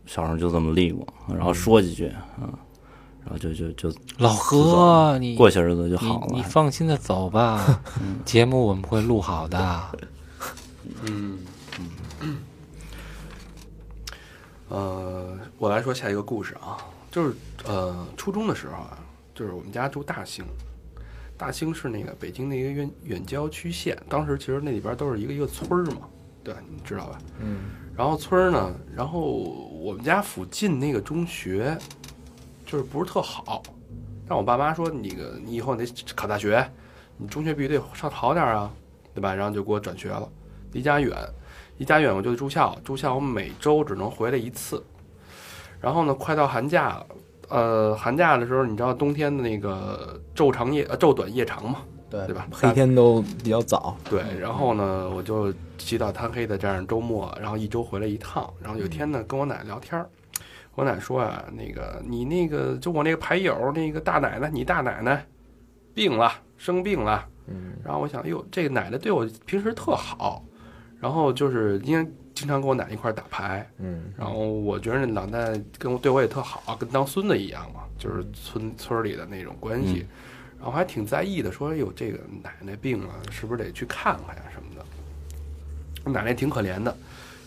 Speaker 5: 小时候就这么立过，然后说几句啊，然后就就就
Speaker 4: 老何，你
Speaker 5: 过些日子就好了。
Speaker 4: 你放心的走吧，节目我们会录好的。
Speaker 2: 嗯。嗯，呃，我来说下一个故事啊，就是呃，初中的时候啊，就是我们家住大兴，大兴是那个北京的一个远远郊区县，当时其实那里边都是一个一个村儿嘛，对，你知道吧？
Speaker 3: 嗯，
Speaker 2: 然后村儿呢，然后我们家附近那个中学，就是不是特好，但我爸妈说，那个你以后得考大学，你中学必须得上好点儿啊，对吧？然后就给我转学了，离家远，离家远我就得住校，住校我每周只能回来一次。然后呢，快到寒假了，呃，寒假的时候，你知道冬天的那个昼长夜呃昼短夜长嘛，
Speaker 3: 对
Speaker 2: 对吧
Speaker 3: 黑天都比较早，
Speaker 2: 对，然后呢，我就起早贪黑的这样周末，然后一周回来一趟。然后有一天呢，跟我奶聊天儿，我奶说啊，那个你那个就我那个牌友那个大奶奶，你大奶奶病了，生病了。
Speaker 3: 嗯，
Speaker 2: 然后我想，哎呦，这个奶奶对我平时特好，然后就是因为经常跟我奶奶一块儿打牌，
Speaker 3: 嗯
Speaker 2: 然后我觉得那老奶奶跟我对我也特好，跟当孙子一样嘛，就是村村儿里的那种关系。然后还挺在意的，说：“有，这个奶奶病了，是不是得去看看呀什么的？”我奶奶挺可怜的。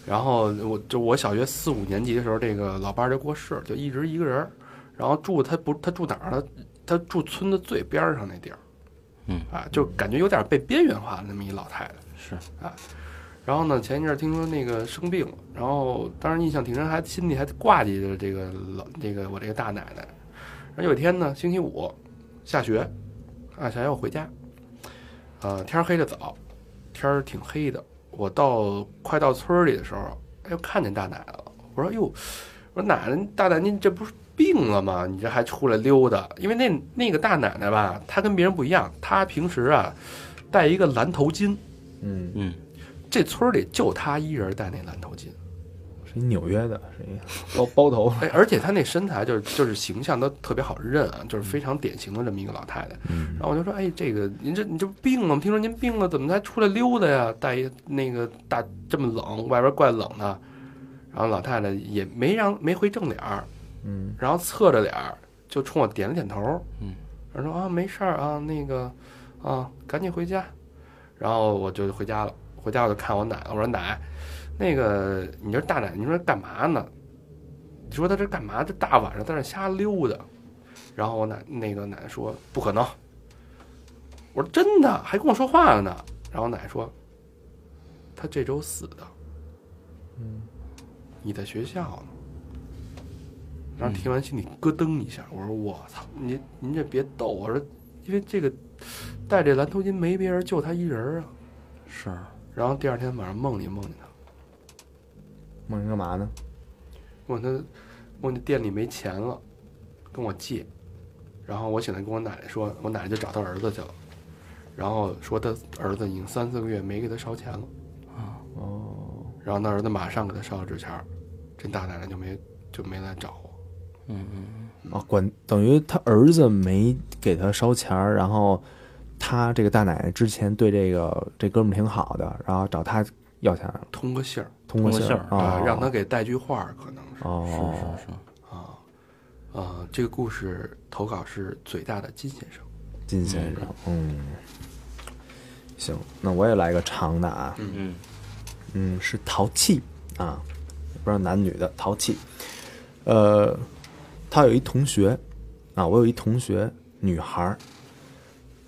Speaker 2: 然后我就我小学四五年级的时候，这个老伴儿就过世，就一直一个人儿。然后住他不他住哪儿呢？他住村子最边儿上那地儿。
Speaker 5: 嗯
Speaker 2: 啊，就感觉有点被边缘化的那么一老太太。
Speaker 5: 是
Speaker 2: 然后呢，前一阵儿听说那个生病了，然后当时印象挺深，还心里还挂记着这个老这个我这个大奶奶。然后有一天呢，星期五下学，啊，想要我回家，呃，天儿黑的早，天儿挺黑的。我到快到村儿里的时候，哎呦，看见大奶奶了。我说哟，我说奶奶大奶奶您这不是病了吗？你这还出来溜达？因为那那个大奶奶吧，她跟别人不一样，她平时啊戴一个蓝头巾。
Speaker 3: 嗯，
Speaker 5: 嗯，
Speaker 2: 这村里就他一人戴那蓝头巾，
Speaker 3: 是一纽约的，是一 包包头，
Speaker 2: 哎，而且他那身材就是就是形象都特别好认啊，就是非常典型的这么一个老太太。
Speaker 3: 嗯
Speaker 2: 然后我就说，哎，这个您这你这不病了吗？听说您病了，怎么才出来溜达呀？带一那个大这么冷，外边怪冷的。然后老太太也没让没回正脸儿，
Speaker 3: 嗯
Speaker 2: 然后侧着脸儿就冲我点了点头，
Speaker 5: 嗯，
Speaker 2: 然后说啊没事儿啊，那个啊赶紧回家，然后我就回家了，回家我就看我奶，我说奶，那个你这大奶，你说干嘛呢？你说他这干嘛？这大晚上在那瞎溜达，然后我奶那个奶奶说不可能，我说真的，还跟我说话了呢，然后奶奶说他这周死的，
Speaker 3: 嗯，
Speaker 2: 你在学校呢。然后听完心里咯噔一下，我说我操，您您这别逗，我说因为这个戴这蓝头巾没别人，就他一人啊。
Speaker 5: 是
Speaker 2: 然后第二天晚上梦里梦见他，
Speaker 3: 梦见干嘛呢？
Speaker 2: 梦见他梦见店里没钱了，跟我借，然后我醒来跟我奶奶说，我奶奶就找他儿子去了，然后说他儿子已经三四个月没给他烧钱了，啊
Speaker 3: 哦，
Speaker 2: 然后那儿子马上给他烧了纸钱儿，这大奶奶就没就没来找我。
Speaker 5: 嗯嗯
Speaker 3: 啊，管等于他儿子没给他烧钱儿，然后他这个大奶奶之前对这个这哥们儿挺好的，然后找他要钱，
Speaker 2: 通个信儿。
Speaker 5: 通个信儿。
Speaker 3: 啊。
Speaker 2: 啊，，让他给带句话儿，可能是。
Speaker 3: 哦，
Speaker 5: 是是是，
Speaker 2: 啊。啊，这个故事投稿是嘴大的金先生。
Speaker 3: 金先生，嗯，行，那我也来个长的啊，
Speaker 5: 嗯。
Speaker 3: 嗯，是淘气啊，不知道男女的淘气。呃，他有一同学啊，我有一同学，女孩儿，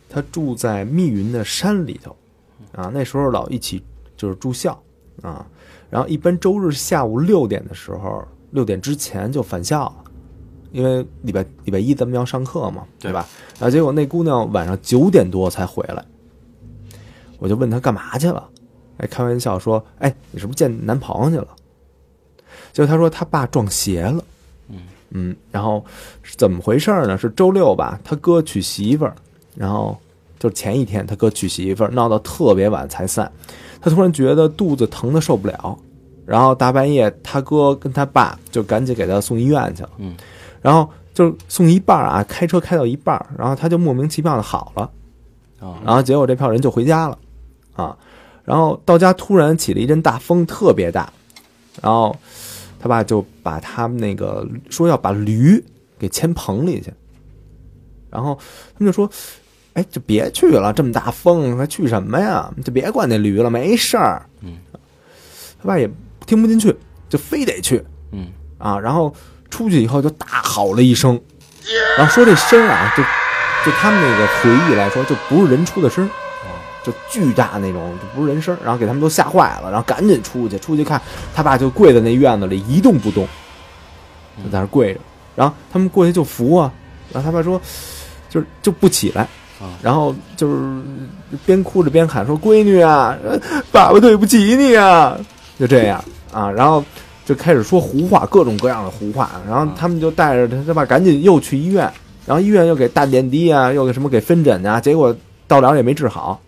Speaker 3: 她住在密云的山里头啊，那时候老一起就是住校啊，然后一般周日下午六点的时候，六点之前就返校了，因为礼拜礼拜一咱们要上课嘛，对
Speaker 5: 对
Speaker 3: 吧？然后结果那姑娘晚上九点多才回来，我就问她干嘛去了。哎，开玩笑说：“哎，你是不是见男朋友去了？”结果她说她爸撞邪了。
Speaker 5: 嗯
Speaker 3: 嗯，然后是怎么回事呢？是周六吧，他哥娶媳妇儿，然后就前一天他哥娶媳妇儿，闹到特别晚才散。他突然觉得肚子疼的受不了，然后大半夜他哥跟他爸就赶紧给他送医院去了。
Speaker 5: 嗯，
Speaker 3: 然后就送一半啊，开车开到一半，然后他就莫名其妙的好了。
Speaker 5: 啊
Speaker 3: 然后结果这票人就回家了，啊，然后到家突然起了一阵大风，特别大，然后他爸就把他们那个说要把驴给牵棚里去，然后他们就说，哎，就别去了，这么大风，还去什么呀？就别管那驴了，没事儿。
Speaker 5: 嗯，
Speaker 3: 他爸也听不进去，就非得去
Speaker 5: 嗯
Speaker 3: 啊，然后出去以后就大吼了一声，然后说这声儿啊，就就他们那个回忆来说，就不是人出的声儿，就巨大那种，就不是人声儿，然后给他们都吓坏了，然后赶紧出去，出去看他爸就跪在那院子里一动不动，就在那儿跪着，然后他们过去就扶啊，然后他爸说，就是就不起来
Speaker 5: 啊，
Speaker 3: 然后就是边哭着边喊说：“闺女啊，爸爸对不起你啊！”就这样啊，然后就开始说胡话，各种各样的胡话，然后他们就带着他他爸赶紧又去医院，然后医院又给打点滴啊，又给什么给分诊啊，结果到了也没治好。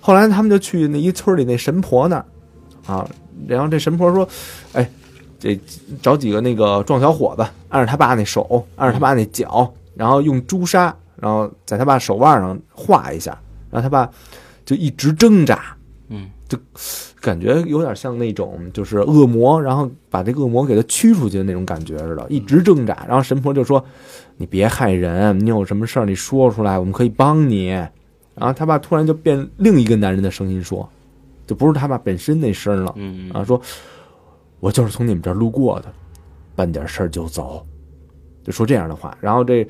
Speaker 3: 后来他们就去那一村里那神婆那儿啊，然后这神婆说：“哎，这找几个那个壮小伙子，按着他爸那手，按着他爸那脚，然后用朱砂，然后在他爸手腕上画一下，然后他爸就一直挣扎，
Speaker 5: 嗯就
Speaker 3: 感觉有点像那种就是恶魔，然后把这个恶魔给他驱出去的那种感觉似的，一直挣扎。然后神婆就说：“你别害人，你有什么事儿你说出来，我们可以帮你。”然后他爸突然就变另一个男人的声音说，就不是他爸本身那声了
Speaker 5: 嗯
Speaker 3: 啊，说：“我就是从你们这儿路过的，办点事儿就走。”就说这样的话。然后这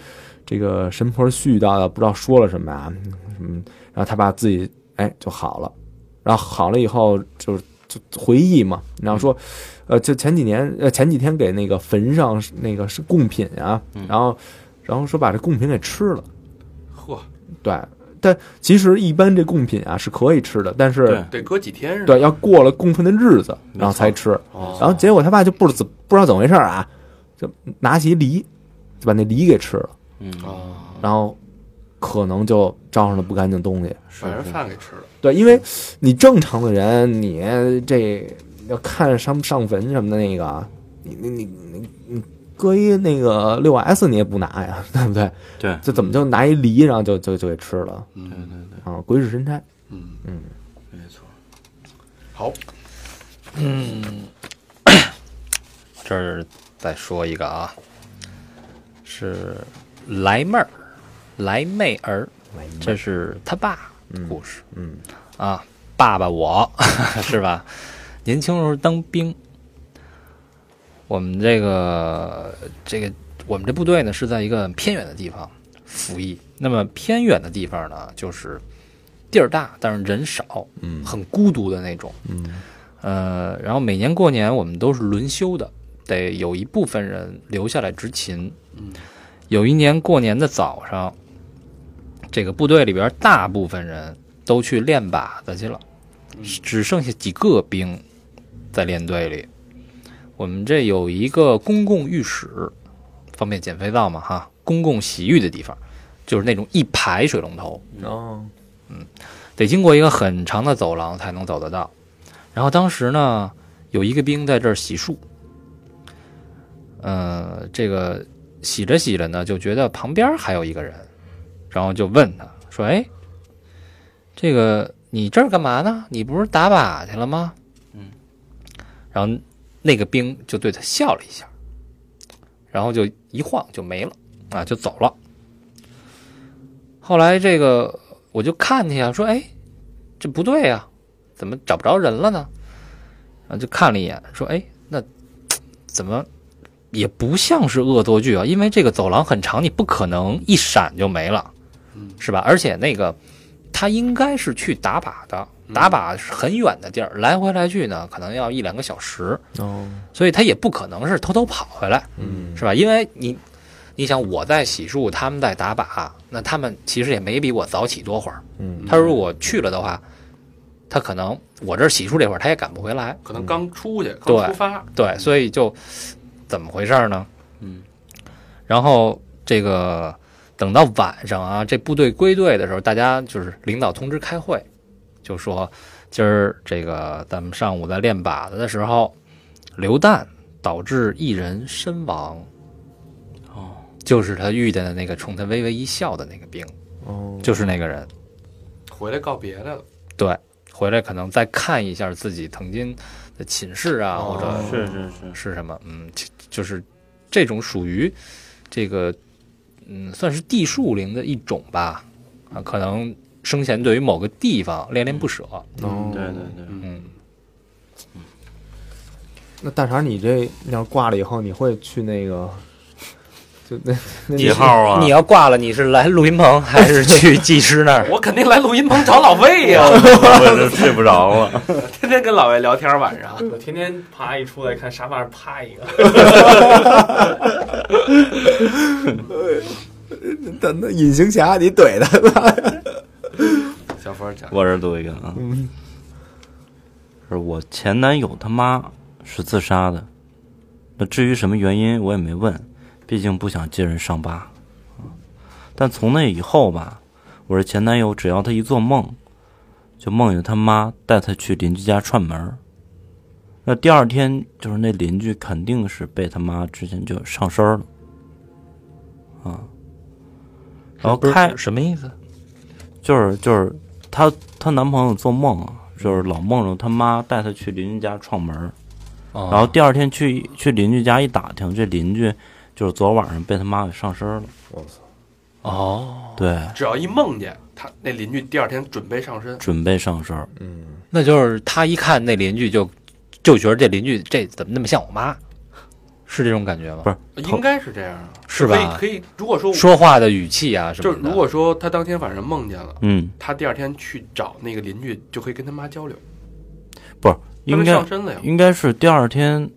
Speaker 3: 这个神婆絮叨的不知道说了什么啊，什么，然后他爸自己哎就好了。然后好了以后就就回忆嘛，然后说，呃，就前几年呃前几天给那个坟上那个是贡品啊，
Speaker 5: 嗯。
Speaker 3: 然后然后说把这贡品给吃了，
Speaker 2: 呵，
Speaker 3: 对，但其实一般这贡品啊是可以吃的，但是
Speaker 5: 对
Speaker 2: 得搁几天是吧？
Speaker 3: 对要过了供奉的日子然后才吃，
Speaker 2: 哦，
Speaker 3: 然后结果他爸就不知怎不知道怎么回事啊，就拿起梨就把那梨给吃了，
Speaker 5: 嗯
Speaker 2: 哦，
Speaker 3: 然后可能就招上了不干净东西。
Speaker 2: 把人饭给吃了。
Speaker 3: 对，因为你正常的人，你这要看上上坟什么的那个，你你你你你搁一那个六 S 你也不拿呀，对不对？
Speaker 5: 对
Speaker 3: 这怎么就拿一梨，然后就就就给吃了
Speaker 5: 对对
Speaker 2: 嗯
Speaker 5: 对，
Speaker 3: 啊？鬼使神差。
Speaker 2: 嗯
Speaker 3: 嗯，
Speaker 5: 没错。
Speaker 2: 好，嗯
Speaker 4: 这儿再说一个啊，是来妹儿，来妹儿，这是他爸的故事。
Speaker 3: 嗯
Speaker 4: 啊，爸爸我 是吧？年轻时候当兵，我们这个这个我们这部队呢是在一个偏远的地方服役。那么偏远的地方呢，就是地儿大，但是人少，
Speaker 3: 嗯
Speaker 4: 很孤独的那种。
Speaker 3: 嗯
Speaker 4: 呃，然后每年过年我们都是轮休的，得有一部分人留下来执勤。
Speaker 2: 嗯，
Speaker 4: 有一年过年的早上，这个部队里边大部分人都去练靶子去了，只剩下几个兵在连队里。我们这有一个公共浴室，方便捡肥皂嘛哈，公共洗浴的地方，就是那种一排水龙头，
Speaker 3: 哦
Speaker 4: 嗯，得经过一个很长的走廊才能走得到。然后当时呢，有一个兵在这儿洗漱，呃，这个洗着洗着呢，就觉得旁边还有一个人，然后就问他说：“哎，这个你这儿干嘛呢？你不是打靶去了吗？”
Speaker 5: 嗯，
Speaker 4: 然后那个兵就对他笑了一下，然后就一晃就没了啊，就走了。后来这个我就看去啊，说：“哎，这不对呀、怎么找不着人了呢？”然后就看了一眼，说：“哎，那怎么也不像是恶作剧啊？因为这个走廊很长，你不可能一闪就没了，
Speaker 2: 嗯
Speaker 4: 是吧？而且那个他应该是去打靶的，打靶是很远的地儿，来回来去呢，可能要一两个小时，
Speaker 3: 哦，
Speaker 4: 所以他也不可能是偷偷跑回来，
Speaker 3: 嗯
Speaker 4: 是吧？因为你，你想我在洗漱，他们在打靶，那他们其实也没比我早起多会儿。
Speaker 3: 嗯
Speaker 4: 他如果去了的话，他可能我这儿洗漱这会儿他也赶不回来，
Speaker 2: 可能刚出去，
Speaker 4: 对
Speaker 2: 刚出发，
Speaker 4: 对，所以就怎么回事儿呢？
Speaker 5: 嗯，
Speaker 4: 然后这个等到晚上啊，这部队归队的时候，大家就是领导通知开会，就说今儿这个咱们上午在练靶子的时候流弹导致一人身亡，
Speaker 5: 哦，
Speaker 4: 就是他遇见的那个冲他微微一笑的那个兵，
Speaker 3: 哦，
Speaker 4: 就是那个人。
Speaker 2: 回来告别来了。
Speaker 4: 对，回来可能再看一下自己曾经的寝室啊，
Speaker 2: 哦
Speaker 4: 或者
Speaker 5: 是是是，
Speaker 4: 是什么？嗯，就就是这种属于这个，嗯，算是地树灵的一种吧。啊，可能生前对于某个地方恋恋不舍。
Speaker 3: 嗯，
Speaker 5: 对对对，
Speaker 4: 嗯，
Speaker 3: 那大肠，你这要挂了以后，你会去那个，就那那
Speaker 5: 几号啊？
Speaker 4: 你要挂了，你是来录音棚还是去 技师那儿？
Speaker 2: 我肯定来录音棚找老魏呀，
Speaker 5: 我就睡不着了。
Speaker 2: 天天跟老魏聊天，晚上。
Speaker 6: 我天天爬一出来看沙发上趴一个，
Speaker 3: 那那隐形侠你怼他，
Speaker 2: 小佛讲，
Speaker 5: 我这儿读一个啊，
Speaker 3: 嗯
Speaker 5: 是我前男友他妈是自杀的，那至于什么原因我也没问，毕竟不想揭人伤疤。啊但从那以后吧，我这前男友只要他一做梦，就梦见他妈带他去邻居家串门儿。那第二天就是那邻居肯定是被他妈之前就上身了，啊，然后开
Speaker 4: 什么意思？
Speaker 5: 就是就是她她男朋友做梦啊，就是老梦着他妈带他去邻居家串门
Speaker 4: 然
Speaker 5: 后第二天去去邻居家一打听，这邻居就是昨晚上被他妈给上身了。
Speaker 3: 我操，
Speaker 4: 哦，
Speaker 5: 对，
Speaker 2: 只要一梦见他那邻居，第二天准备上身。
Speaker 5: 准备上身。
Speaker 3: 嗯，
Speaker 4: 那就是他一看那邻居就就觉得这邻居这怎么那么像我妈？是这种感觉吗？
Speaker 5: 不是
Speaker 2: 应该是这样啊，
Speaker 4: 是吧
Speaker 2: 可以可以，如果说
Speaker 4: 说话的语气啊什么的。
Speaker 2: 就是如果说他当天晚上梦见了，
Speaker 5: 嗯，
Speaker 2: 他第二天去找那个邻居，就可以跟他妈交流。
Speaker 5: 不是，应该
Speaker 2: 上身了呀。
Speaker 5: 应该是第二天，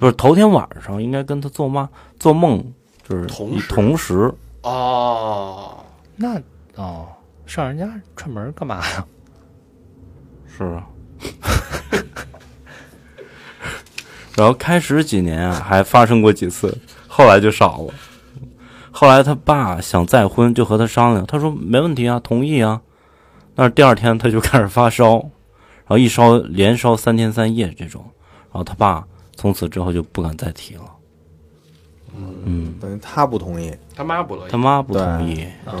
Speaker 5: 不是头天晚上，应该跟他做妈做梦，就是
Speaker 2: 同时
Speaker 5: 同时。
Speaker 2: 哦，
Speaker 4: 那哦，上人家串门干嘛呀？
Speaker 5: 是啊。然后开始几年啊，还发生过几次，后来就少了。后来他爸想再婚，就和他商量，他说没问题啊，同意啊。但是第二天他就开始发烧，然后一烧连烧三天三夜这种，然后他爸从此之后就不敢再提了。嗯，
Speaker 3: 等于他不同意，
Speaker 2: 他妈不乐意
Speaker 5: 他，妈不同意，
Speaker 4: 对
Speaker 5: 对，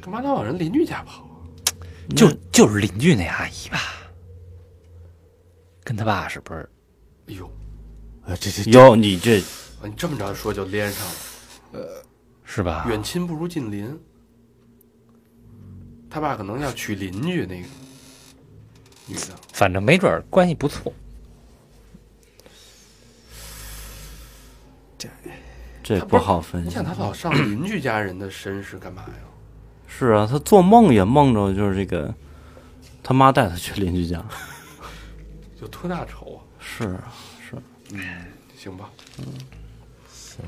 Speaker 2: 干嘛老往人邻居家跑？
Speaker 4: 就就是邻居那阿姨吧，跟他爸是不是？
Speaker 2: 哎呦，
Speaker 3: 啊，这这
Speaker 5: 哟，你这
Speaker 2: 啊你这么着说就连上了，
Speaker 4: 是吧？
Speaker 2: 远亲不如近邻。他爸可能要娶邻居那个女的，
Speaker 4: 反正没准儿关系不错。
Speaker 5: 这
Speaker 2: 他不
Speaker 5: 好分析
Speaker 2: 你想。他老上 邻居家人的身是干嘛呀？
Speaker 5: 是啊，他做梦也梦着就是这个，他妈带他去邻居家。
Speaker 2: 有多大仇啊？
Speaker 5: 是啊，是
Speaker 2: 行吧，嗯，行，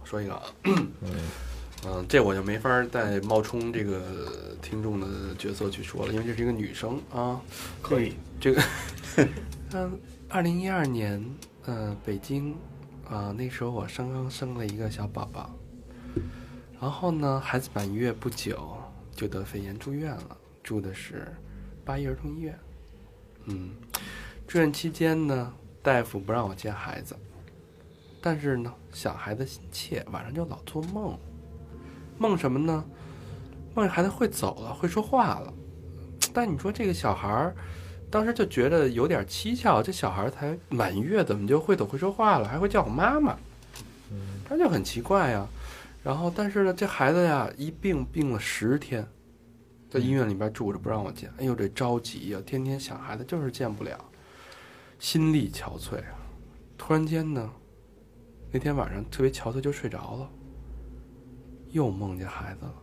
Speaker 2: 我说一个啊，嗯，这我就没法再冒充这个听众的角色去说了，因为这是一个女生啊。
Speaker 6: 可以，
Speaker 2: 这个，嗯，二零一二年，嗯，北京，啊、那时候我刚刚生了一个小宝宝，然后呢，孩子满月不久，就得肺炎住院了，住的是八一儿童医院。嗯，住院期间呢，大夫不让我见孩子，但是呢，想孩子心切，晚上就老做梦，梦什么呢？梦见孩子会走了，会说话了。但你说这个小孩儿，当时就觉得有点蹊跷，这小孩儿才满月，怎么就会走会说话了，还会叫我妈妈？他就很奇怪呀。然后，但是呢，这孩子呀，一病病了十天，在医院里边住着，不让我见。哎呦，这着急呀，天天想孩子，就是见不了，心力憔悴啊。突然间呢，那天晚上特别憔悴，就睡着了，又梦见孩子了。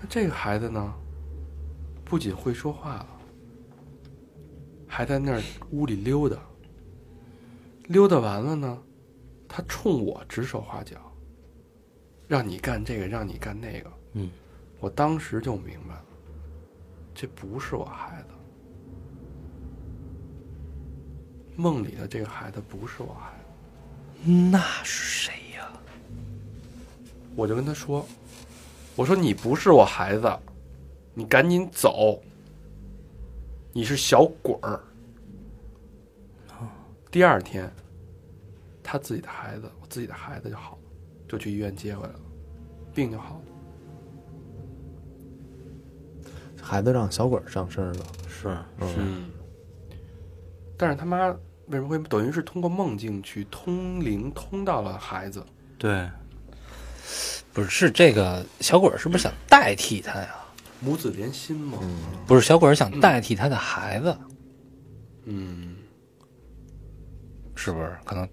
Speaker 2: 那这个孩子呢，不仅会说话了，还在那儿屋里溜达。溜达完了呢，他冲我指手画脚，让你干这个，让你干那个。
Speaker 5: 嗯，
Speaker 2: 我当时就明白了，这不是我孩子，梦里的这个孩子不是我孩子。
Speaker 4: 那是谁呀？
Speaker 2: 我就跟他说：“我说你不是我孩子，你赶紧走，你是小鬼儿。”第二天，他自己的孩子，我自己的孩子就好了，就去医院接回来了，病就好了。
Speaker 3: 孩子让小鬼儿上身了，
Speaker 5: 是
Speaker 2: 嗯，但是他妈为什么会等于是通过梦境去通灵通到了孩子？
Speaker 5: 对，
Speaker 4: 不是，是这个小鬼儿是不是想代替他呀？
Speaker 2: 母子连心嘛。
Speaker 4: 不是，小鬼儿想代替他的孩子，
Speaker 2: 嗯，
Speaker 4: 是不是？可能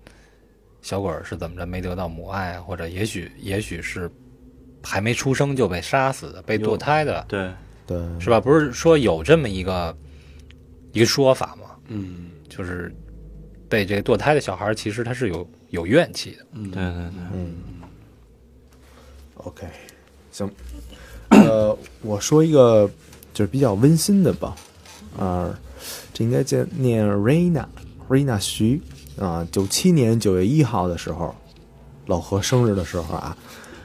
Speaker 4: 小鬼儿是怎么着没得到母爱，或者也许也许是还没出生就被杀死的，被堕胎的，
Speaker 5: 对，
Speaker 3: 对，
Speaker 4: 是吧？不是说有这么一个一个说法吗？
Speaker 2: 嗯。
Speaker 4: 就是被这个堕胎的小孩儿，其实他是有有怨气的。
Speaker 2: 嗯，
Speaker 5: 对对对，
Speaker 3: 嗯，OK，行，呃，我说一个就是比较温馨的吧，啊、这应该叫念 Rina Rina 徐啊，九七年九月一号的时候，老何生日的时候啊，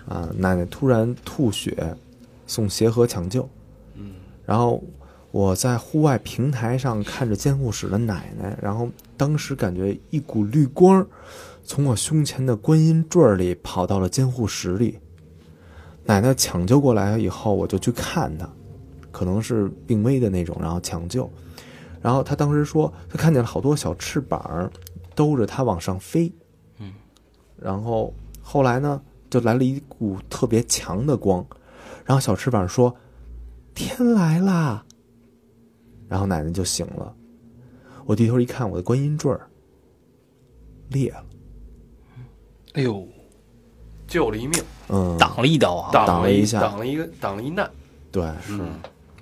Speaker 3: 啊，奶奶突然吐血，送协和抢救，
Speaker 2: 嗯
Speaker 3: 然后我在户外平台上看着监护室的奶奶，然后当时感觉一股绿光从我胸前的观音坠里跑到了监护室里。奶奶抢救过来以后，我就去看她，可能是病危的那种，然后抢救。然后她当时说，她看见了好多小翅膀儿兜着她往上飞。
Speaker 5: 嗯。
Speaker 3: 然后后来呢，就来了一股特别强的光，然后小翅膀说：“天来啦！”然后奶奶就醒了。我低头一看，我的观音坠儿裂了。
Speaker 4: 哎呦，
Speaker 2: 救了一命，
Speaker 3: 嗯，
Speaker 4: 挡了一刀啊！
Speaker 2: 挡了
Speaker 3: 一下
Speaker 2: 挡了一个，挡了一难。
Speaker 3: 对，
Speaker 2: 是，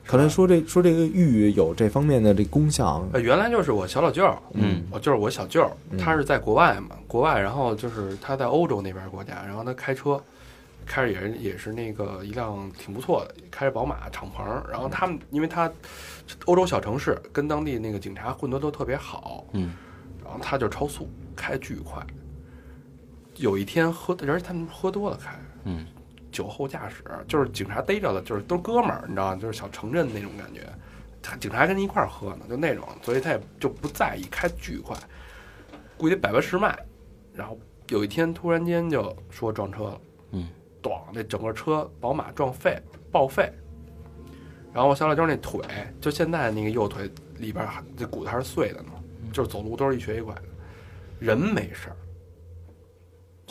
Speaker 3: 可能说这说这个玉有这方面的这功效。
Speaker 2: 呃，原来就是我小老舅，
Speaker 5: 嗯
Speaker 2: 我就是我小舅他是在国外嘛，国外，然后就是他在欧洲那边国家，然后他开车，开着也是也是那个一辆挺不错的，开着宝马敞篷，然后他们因为他欧洲小城市跟当地那个警察混得都特别好，
Speaker 5: 嗯，
Speaker 2: 然后他就超速开巨快，有一天喝，而且他们喝多了开，
Speaker 5: 嗯，
Speaker 2: 酒后驾驶，就是警察逮着了，就是都是哥们儿，你知道吗？就是小城镇那种感觉。他警察还跟你一块儿喝呢，就那种，所以他也就不在意，开巨快，估计百八十迈。然后有一天突然间就说撞车了，
Speaker 5: 嗯，
Speaker 2: 咣，那整个车宝马撞废报废。然后我小老舅那腿，就现在那个右腿里边还这骨头还是碎的呢，就是走路都是一瘸一拐的，人没事儿，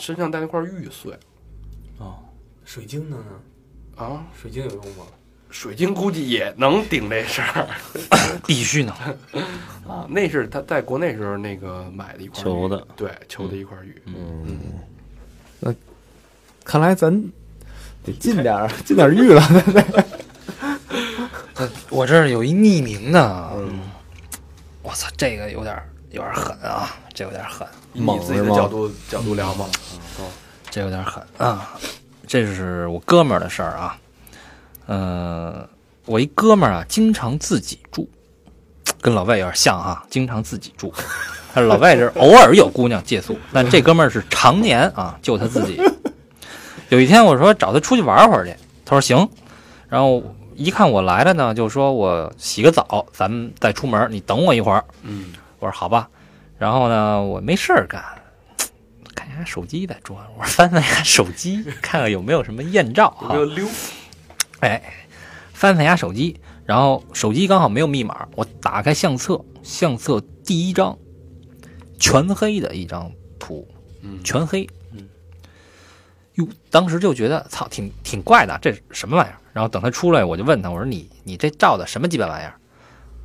Speaker 2: 身上带那块玉碎
Speaker 5: 哦，
Speaker 6: 水晶呢？
Speaker 2: 啊，
Speaker 6: 水晶有用吗？
Speaker 2: 水晶估计也能顶这事儿
Speaker 4: 必须能。
Speaker 2: 啊。那是他在国内时候那个买的一块玉
Speaker 5: 求的，
Speaker 2: 对，求的一块玉。
Speaker 3: 嗯，那看来咱得进点儿进点儿玉了。
Speaker 4: 我这儿有一匿名的，
Speaker 3: 嗯
Speaker 4: 我操，这个有点儿有点狠啊，这有点狠，
Speaker 2: 以你自己的角度角度聊嘛，
Speaker 4: 这有点狠啊。这是我哥们儿的事儿啊，呃，我一哥们儿啊，经常自己住，跟老外有点像哈，经常自己住。但是老外这偶尔有姑娘借宿，但这哥们儿是常年啊，就他自己。有一天我说找他出去玩会儿去，他说行，然后一看我来了呢，就说我洗个澡，咱们再出门，你等我一会儿。
Speaker 2: 嗯，
Speaker 4: 我说好吧，然后呢，我没事儿干，看一下手机在桌上，我说翻翻一下手机，看看有没有什么艳照哈
Speaker 2: 有没。有溜？
Speaker 4: 哎，翻翻一下手机，然后手机刚好没有密码，我打开相册，相册第一张全黑的一张图，
Speaker 2: 嗯，
Speaker 4: 全黑。
Speaker 2: 嗯，
Speaker 4: 哟，当时就觉得操，挺挺怪的，这是什么玩意儿？然后等他出来，我就问他，我说你你这照的什么鸡巴玩意儿？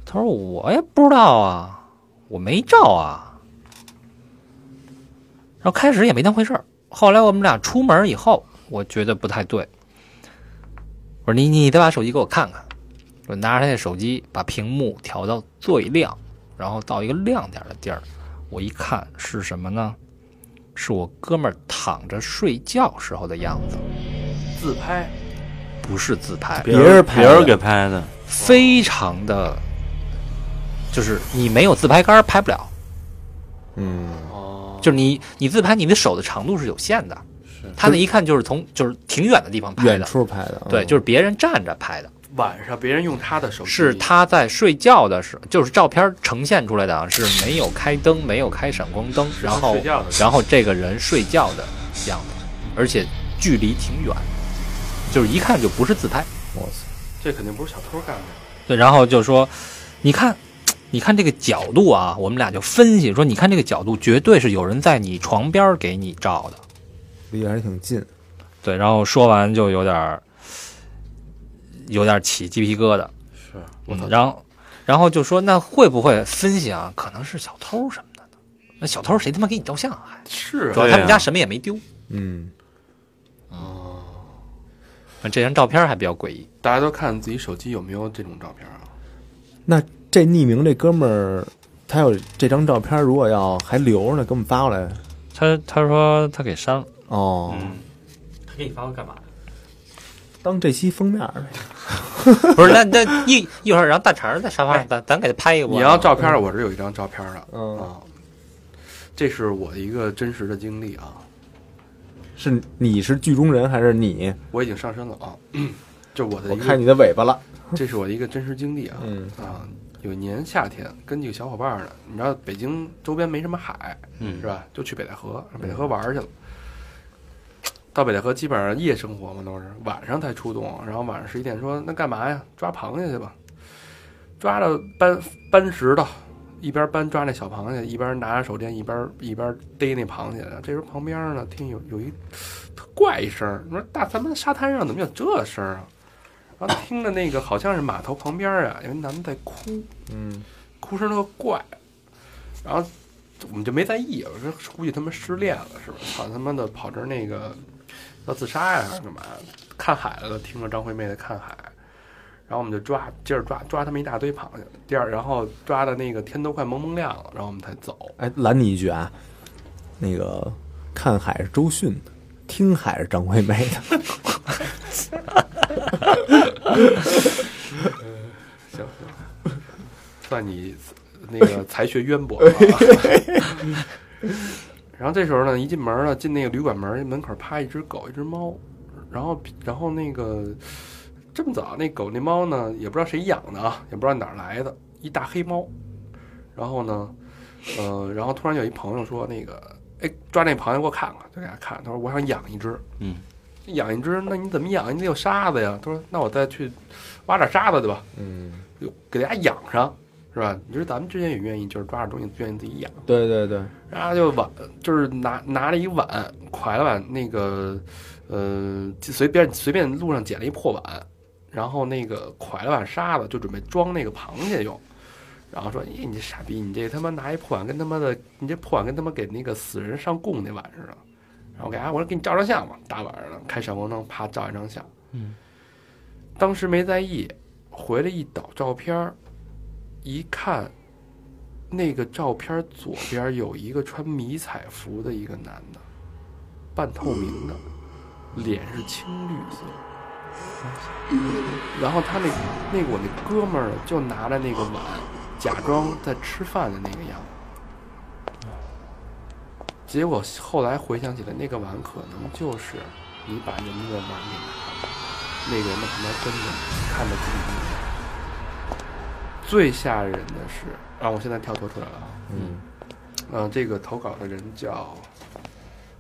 Speaker 4: 他说我也不知道啊，我没照啊。然后开始也没当回事儿，后来我们俩出门以后，我觉得不太对。我说你你得把手机给我看看。我拿着他的手机，把屏幕调到最亮，然后到一个亮点的地儿，我一看是什么呢？是我哥们儿躺着睡觉时候的样子，
Speaker 2: 自拍，
Speaker 4: 不是自拍，
Speaker 3: 别人拍
Speaker 5: 别人给拍的，
Speaker 4: 非常的，就是你没有自拍杆儿拍不了，
Speaker 3: 嗯，
Speaker 2: 哦，
Speaker 4: 就是你你自拍你的手的长度是有限的，
Speaker 2: 是。
Speaker 4: 他那一看就是从就是挺远的地方拍的。
Speaker 3: 远
Speaker 4: 的，
Speaker 3: 处拍的，
Speaker 4: 对，
Speaker 3: 嗯。
Speaker 4: 就是别人站着拍的，
Speaker 2: 晚上别人用他的手机，
Speaker 4: 是他在睡觉的时候，就是照片呈现出来的啊，是没有开灯，没有开闪光灯，然后
Speaker 2: 睡觉的
Speaker 4: 然后这个人睡觉的样子，而且距离挺远，就是一看就不是自拍。
Speaker 3: 我操，
Speaker 2: 这肯定不是小偷干的。
Speaker 4: 对，然后就说，你看，你看这个角度啊，我们俩就分析说，你看这个角度绝对是有人在你床边儿给你照的。
Speaker 3: 离得还挺近，
Speaker 4: 对，然后说完就有点儿，有点起鸡皮疙瘩。
Speaker 2: 是我操，
Speaker 4: 嗯然后，然后就说那会不会分析啊？可能是小偷什么的呢？那小偷谁他妈给你照相啊？还
Speaker 2: 是啊
Speaker 4: 主要他们家什么也没丢。
Speaker 3: 嗯，哦
Speaker 4: 这张照片还比较诡异。
Speaker 2: 大家都看自己手机有没有这种照片啊？
Speaker 3: 那这匿名这哥们儿，他有这张照片，如果要还留着呢，给我们发过来。
Speaker 4: 他他说他给删了。
Speaker 3: 哦，
Speaker 2: 嗯，
Speaker 6: 他给你发过干嘛？
Speaker 3: 当这期封面。
Speaker 4: 不是，那那一一会儿让大肠在沙发上，咱咱给他拍一个
Speaker 2: 你。要照片，我这有一张照片的
Speaker 3: 嗯，
Speaker 2: 啊，这是我的一个真实的经历啊，
Speaker 3: 是你是剧中人还是你？
Speaker 2: 我已经上身了啊，就我的一个，
Speaker 3: 我看你的尾巴了。
Speaker 2: 这是我的一个真实经历啊，
Speaker 3: 嗯
Speaker 2: 啊，有一年夏天跟几个小伙伴呢，你知道北京周边没什么海，
Speaker 5: 嗯
Speaker 2: 是吧？就去北戴河，北戴河玩儿去了。到北戴河基本上夜生活嘛，都是晚上才出动。然后晚上十一点说：“那干嘛呀？抓螃蟹去吧。”抓着搬搬石头，一边搬抓那小螃蟹，一边拿着手电，一边一边逮那螃蟹。这时候旁边呢，听有有一特怪一声说大咱们沙滩上怎么有这声儿啊？然后听着那个好像是码头旁边啊，有一男的在哭，
Speaker 3: 嗯，
Speaker 2: 哭声特怪，然后我们就没在意，我说估计他们失恋了是吧？操他妈的跑这儿那个要自杀呀还是干嘛？看海来了，听着张惠妹的看海，然后我们就抓，接着抓，抓他们一大堆螃蟹。第二，然后抓的那个天都快蒙蒙亮了，然后我们才走。
Speaker 3: 哎，拦你一句啊，那个看海是周迅的，听海是张惠妹的。
Speaker 2: 行行，算你那个才学渊博啊。然后这时候呢，一进门呢，进那个旅馆门，门口趴一只狗，一只猫。然后，然后那个这么早，那狗那猫呢，也不知道谁养的啊，也不知道哪儿来的，一大黑猫。然后呢，呃，然后突然有一朋友说，那个，哎，抓那螃蟹给我看看，就给他看。他说我想养一只，
Speaker 5: 嗯，
Speaker 2: 养一只，那你怎么养？你得有沙子呀。他说那我再去挖点沙子去吧。
Speaker 3: 嗯，
Speaker 2: 就给大家养上，是吧？你说咱们之前也愿意，就是抓着东西愿意自己养，
Speaker 3: 对对对，
Speaker 2: 然后就碗，就是拿拿了一碗，蒯了碗那个，呃，就随便随便路上捡了一破碗，然后那个蒯了碗沙子，就准备装那个螃蟹用。然后说：“咦，你这傻逼，你这他妈拿一破碗跟他妈的，你这破碗跟他妈给那个死人上供那碗似的。”然后给啊，我说给你照张相吧，大晚上的开闪光灯，啪照一张相。
Speaker 5: 嗯，
Speaker 2: 当时没在意，回来一导照片儿，一看，那个照片左边有一个穿迷彩服的一个男的，半透明的，脸是青绿色。然后他那那个我那哥们儿，就拿着那个碗，假装在吃饭的那个样子。结果后来回想起来，那个碗可能就是你把人家的碗给拿了。那个人在旁边跟着，看着自己。最吓人的是，啊，我现在跳脱出来了啊，
Speaker 3: 嗯
Speaker 2: 嗯、这个投稿的人叫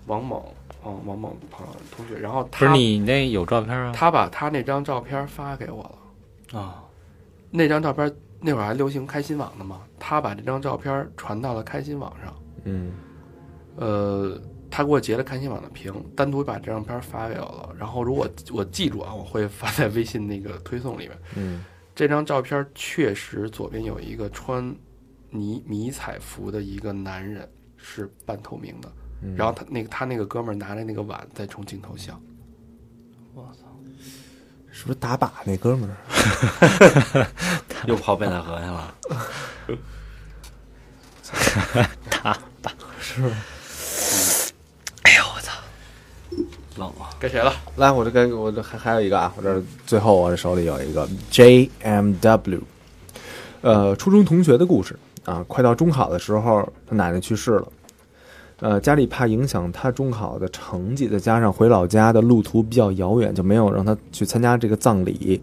Speaker 2: 王某，嗯，王某朋友同学，然后他
Speaker 4: 不是你那有照片啊？
Speaker 2: 他把他那张照片发给我了。
Speaker 5: 啊，
Speaker 2: 那张照片那会儿还流行开心网呢嘛，他把这张照片传到了开心网上，
Speaker 3: 嗯
Speaker 2: 呃，他给我截了开心网的屏，单独把这张片发给我了。然后如果我记住啊，我会发在微信那个推送里面。
Speaker 3: 嗯
Speaker 2: 这张照片确实左边有一个穿迷迷彩服的一个男人，是半透明的。
Speaker 3: 嗯，
Speaker 2: 然后他那个他那个哥们儿拿着那个碗在冲镜头笑，
Speaker 3: 是不是打靶那哥们儿？
Speaker 5: 又跑北戴河去了。
Speaker 4: 打靶是哎呦我操！
Speaker 5: 冷啊！
Speaker 2: 该谁了？
Speaker 3: 来，我这该我这还还有一个啊，我这最后我这手里有一个 JMW，呃，初中同学的故事啊。快到中考的时候，他奶奶去世了，呃，家里怕影响他中考的成绩，再加上回老家的路途比较遥远，就没有让他去参加这个葬礼，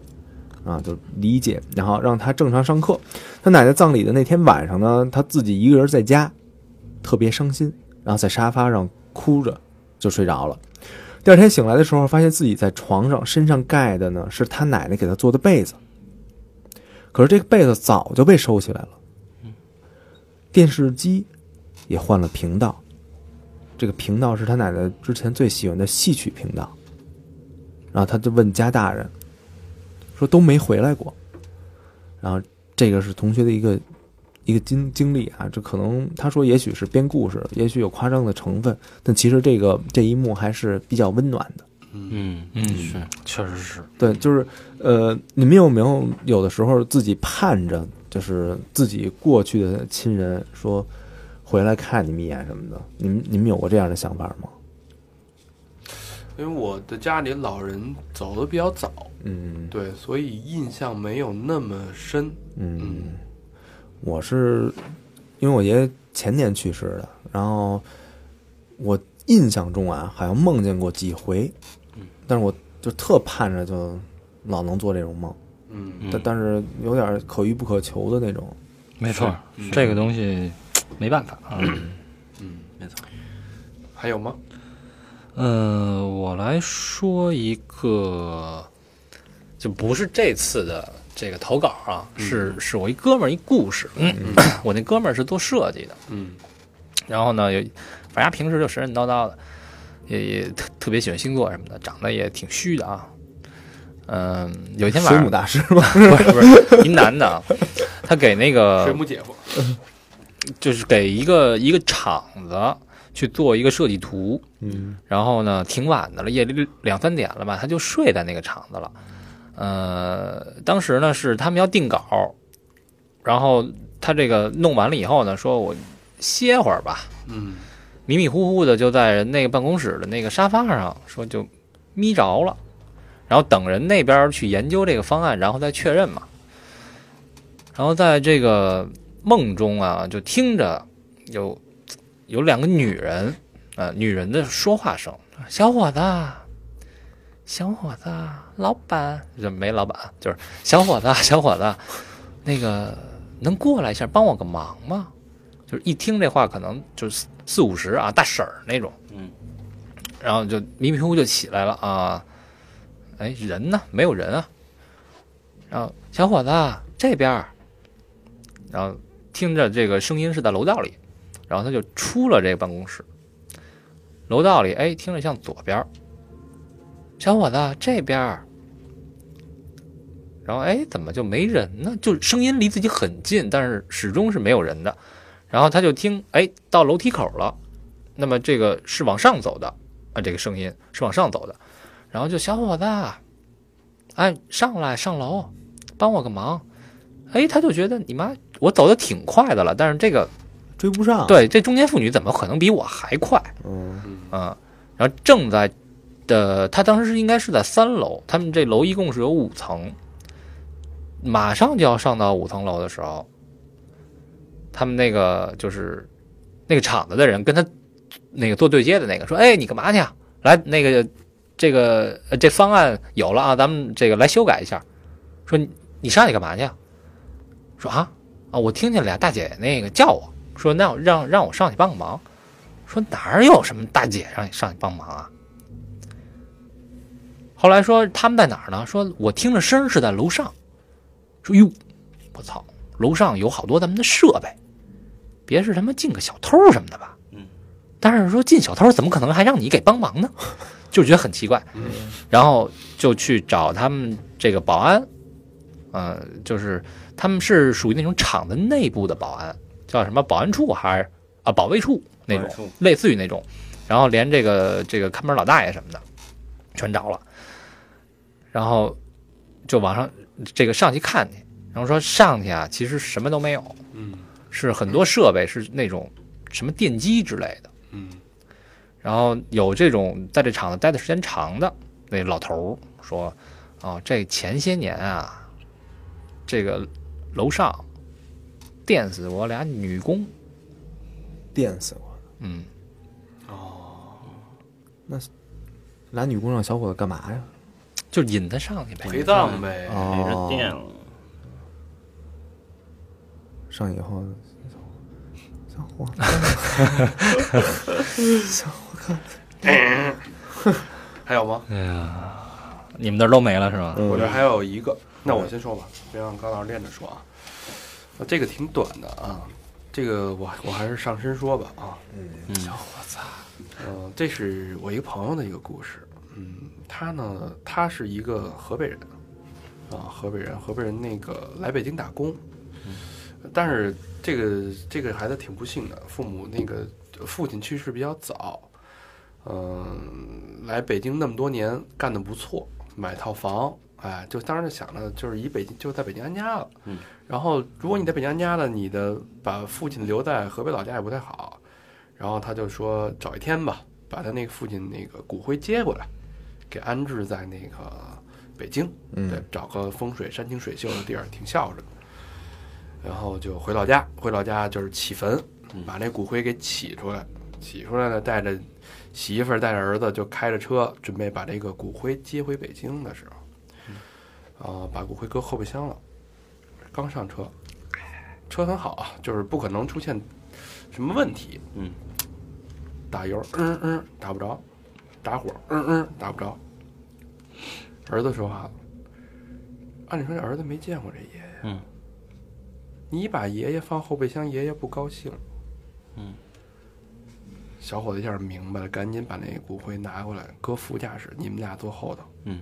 Speaker 3: 啊，就理解，然后让他正常上课。他奶奶葬礼的那天晚上呢，他自己一个人在家，特别伤心，然后在沙发上哭着就睡着了。第二天醒来的时候，发现自己在床上，身上盖的呢是他奶奶给他做的被子，可是这个被子早就被收起来了。电视机也换了频道，这个频道是他奶奶之前最喜欢的戏曲频道。然后他就问家大人，说都没回来过。然后这个是同学的一个一个经经历啊，这可能他说也许是编故事，也许有夸张的成分，但其实这个这一幕还是比较温暖的。
Speaker 5: 嗯
Speaker 4: 嗯
Speaker 5: 是
Speaker 4: 确实是。
Speaker 3: 对，就是呃，你们有没有有的时候自己盼着，就是自己过去的亲人说回来看你们一眼什么的？你们你们有过这样的想法吗？
Speaker 2: 因为我的家里老人走的比较早，
Speaker 3: 嗯。
Speaker 2: 对，所以印象没有那么深。
Speaker 3: 嗯，我是因为我爷爷前年去世的，然后我印象中啊，好像梦见过几回，但是我就特盼着就老能做这种梦，
Speaker 2: 嗯，
Speaker 3: 但但是有点可遇不可求的那种。
Speaker 4: 没错，这个东西没办法啊。
Speaker 2: 嗯，
Speaker 5: 没错。
Speaker 2: 还有吗？
Speaker 4: 呃，我来说一个，就不是这次的这个投稿啊，是是我一哥们儿一故事。嗯，我那哥们儿是做设计的，
Speaker 2: 嗯
Speaker 4: 然后呢，有反正平时就神神叨叨的，也也特特别喜欢星座什么的，长得也挺虚的啊。嗯，有一天晚上
Speaker 3: 水母，大师吗？
Speaker 4: 不是不是，一男的啊，他给那个
Speaker 2: 水母姐夫。
Speaker 4: 就是给一个一个厂子去做一个设计图，
Speaker 3: 嗯。
Speaker 4: 然后呢，挺晚的了，夜里两三点了吧，他就睡在那个厂子了。呃，当时呢是他们要定稿，然后他这个弄完了以后呢，说我歇会儿吧，
Speaker 2: 嗯。
Speaker 4: 迷迷糊糊的就在人那个办公室的那个沙发上说就眯着了，然后等人那边去研究这个方案，然后再确认嘛。然后在这个梦中啊，就听着有有两个女人，呃，女人的说话声，小伙子，小伙子，老板，就没老板，就是小伙子，小伙子，那个能过来一下帮我个忙吗？就是一听这话，可能就是四四五十啊，大婶儿那种，
Speaker 5: 嗯，
Speaker 4: 然后就迷迷糊糊就起来了啊，哎，人呢？没有人啊。然后小伙子这边儿，然后听着这个声音是在楼道里，然后他就出了这个办公室。楼道里，哎，听着像左边。小伙子这边，然后哎，怎么就没人呢？就声音离自己很近，但是始终是没有人的。然后他就听，哎，到楼梯口了，那么这个是往上走的啊，这个声音是往上走的。然后就小伙子，哎，上来上楼，帮我个忙。哎，他就觉得你妈，我走的挺快的了，但是这个
Speaker 3: 追不上。，
Speaker 4: 对这中年妇女怎么可能比我还快？
Speaker 3: 嗯
Speaker 2: 嗯
Speaker 4: 啊，然后正在的他当时是应该是在三楼，他们这楼一共是有五层，马上就要上到五层楼的时候，他们那个就是那个厂子的人跟他那个做对接的那个说：“哎，你干嘛去啊？来，那个这个呃这方案有了啊，咱们这个来修改一下。说你你上去干嘛去啊？说啊啊，我听见俩大姐那个叫我说，那让让我上去帮个忙。说哪儿有什么大姐让你上去帮忙啊？后来说他们在哪儿呢？说我听着声是在楼上。说哟，我操，楼上有好多咱们的设备，别是他妈进个小偷什么的吧？
Speaker 5: 嗯。
Speaker 4: 但是说进小偷怎么可能还让你给帮忙呢？就觉得很奇怪。然后就去找他们这个保安，呃，就是他们是属于那种厂子内部的保安，叫什么保安处还是啊保卫处那种类似于那种。然后连这个这个看门老大爷什么的全找了，然后就往上这个上去看去，然后说上去啊，其实什么都没有，
Speaker 2: 嗯
Speaker 4: 是很多设备是那种什么电机之类的。
Speaker 2: 嗯
Speaker 4: 然后有这种在这厂子待的时间长的那老头说，哦，这前些年啊，这个楼上电死我俩女工，
Speaker 3: 电死我！
Speaker 4: 嗯，哦，那
Speaker 3: 俩女工让小伙子干嘛呀？
Speaker 4: 就引他上去呗。
Speaker 2: 陪葬呗。
Speaker 3: 上以后，小伙子，
Speaker 2: 还有吗？
Speaker 4: 哎呀，你们那儿都没了是吗？
Speaker 2: 我这还有一个，那我先说吧，别让高老师连着说啊。啊这个挺短的啊，这个我我还是上身说吧啊。
Speaker 5: 嗯，
Speaker 2: 嗯，这是我一个朋友的一个故事。嗯，他呢，他是一个河北人，啊，河北人，河北人那个来北京打工，但是这个这个孩子挺不幸的，父母那个父亲去世比较早，嗯，来北京那么多年干得不错，买套房，哎，就当时就想着就是以北京就在北京安家了，
Speaker 5: 嗯，
Speaker 2: 然后如果你在北京安家了，你的把父亲留在河北老家也不太好，然后他就说找一天吧，把他那个父亲那个骨灰接过来，给安置在那个北京，
Speaker 3: 嗯。
Speaker 2: 对，找个风水山清水秀的地儿，挺孝顺的。然后就回老家，回老家就是起坟，把那骨灰给起出来，起出来了，带着媳妇儿带着儿子就开着车，准备把这个骨灰接回北京的时候，啊、把骨灰搁后备箱了，刚上车，车很好啊，就是不可能出现什么问题，
Speaker 5: 嗯，
Speaker 2: 打油，嗯嗯，打不着，打火，嗯嗯，打不着。儿子说话了，按理说这儿子没见过这爷爷，
Speaker 5: 嗯，
Speaker 2: 你把爷爷放后备箱，爷爷不高兴，
Speaker 5: 嗯，
Speaker 2: 小伙子一下明白了，赶紧把那骨灰拿过来，搁副驾驶，你们俩坐后头，
Speaker 5: 嗯，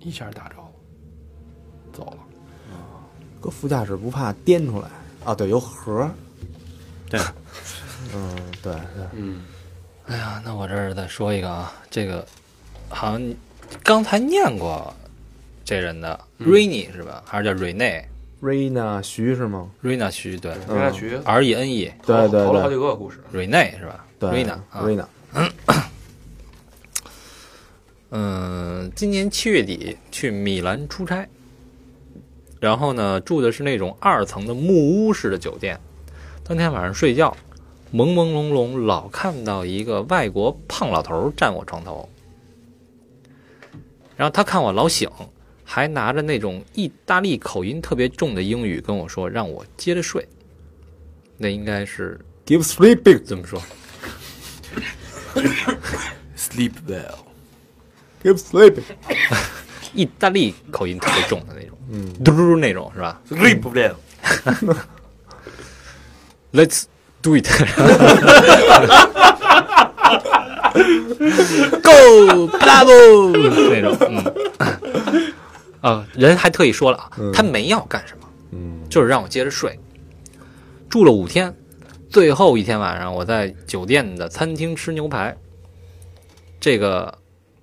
Speaker 2: 一下打着了，走了。
Speaker 3: 搁副驾驶不怕颠出来啊？对，有盒儿。
Speaker 5: 对，
Speaker 3: 嗯，对对，
Speaker 2: 嗯，
Speaker 4: 哎呀，那我这儿再说一个啊，这个好像刚才念过这人的
Speaker 2: 嗯
Speaker 4: Rainy 是吧？还是叫 Rene
Speaker 3: Rina 徐是吗
Speaker 4: ？Rina 徐对
Speaker 2: 原来徐
Speaker 4: ，R E N E
Speaker 3: 对对
Speaker 2: 投了好几个故事。
Speaker 4: Rene 是吧
Speaker 3: 对
Speaker 4: ？Rina 啊
Speaker 3: ，Rina，
Speaker 4: 嗯，今年七月底去米兰出差，然后呢住的是那种二层的木屋式的酒店。当天晚上睡觉，朦朦胧胧老看到一个外国胖老头站我床头，然后他看我老醒，还拿着那种意大利口音特别重的英语跟我说让我接着睡。那应该是
Speaker 3: Give sleeping,
Speaker 4: 怎么说？
Speaker 2: Sleep
Speaker 3: well，give sleeping。
Speaker 4: 意大利口音特别重的那种，
Speaker 3: 嗯，
Speaker 4: 嘟嘟那种是吧？well，Let's do it。Go Bravo 那种，嗯，啊，人还特意说了啊，他没要干什么，
Speaker 3: 嗯，
Speaker 4: 就是让我接着睡。住了五天，最后一天晚上，我在酒店的餐厅吃牛排。这个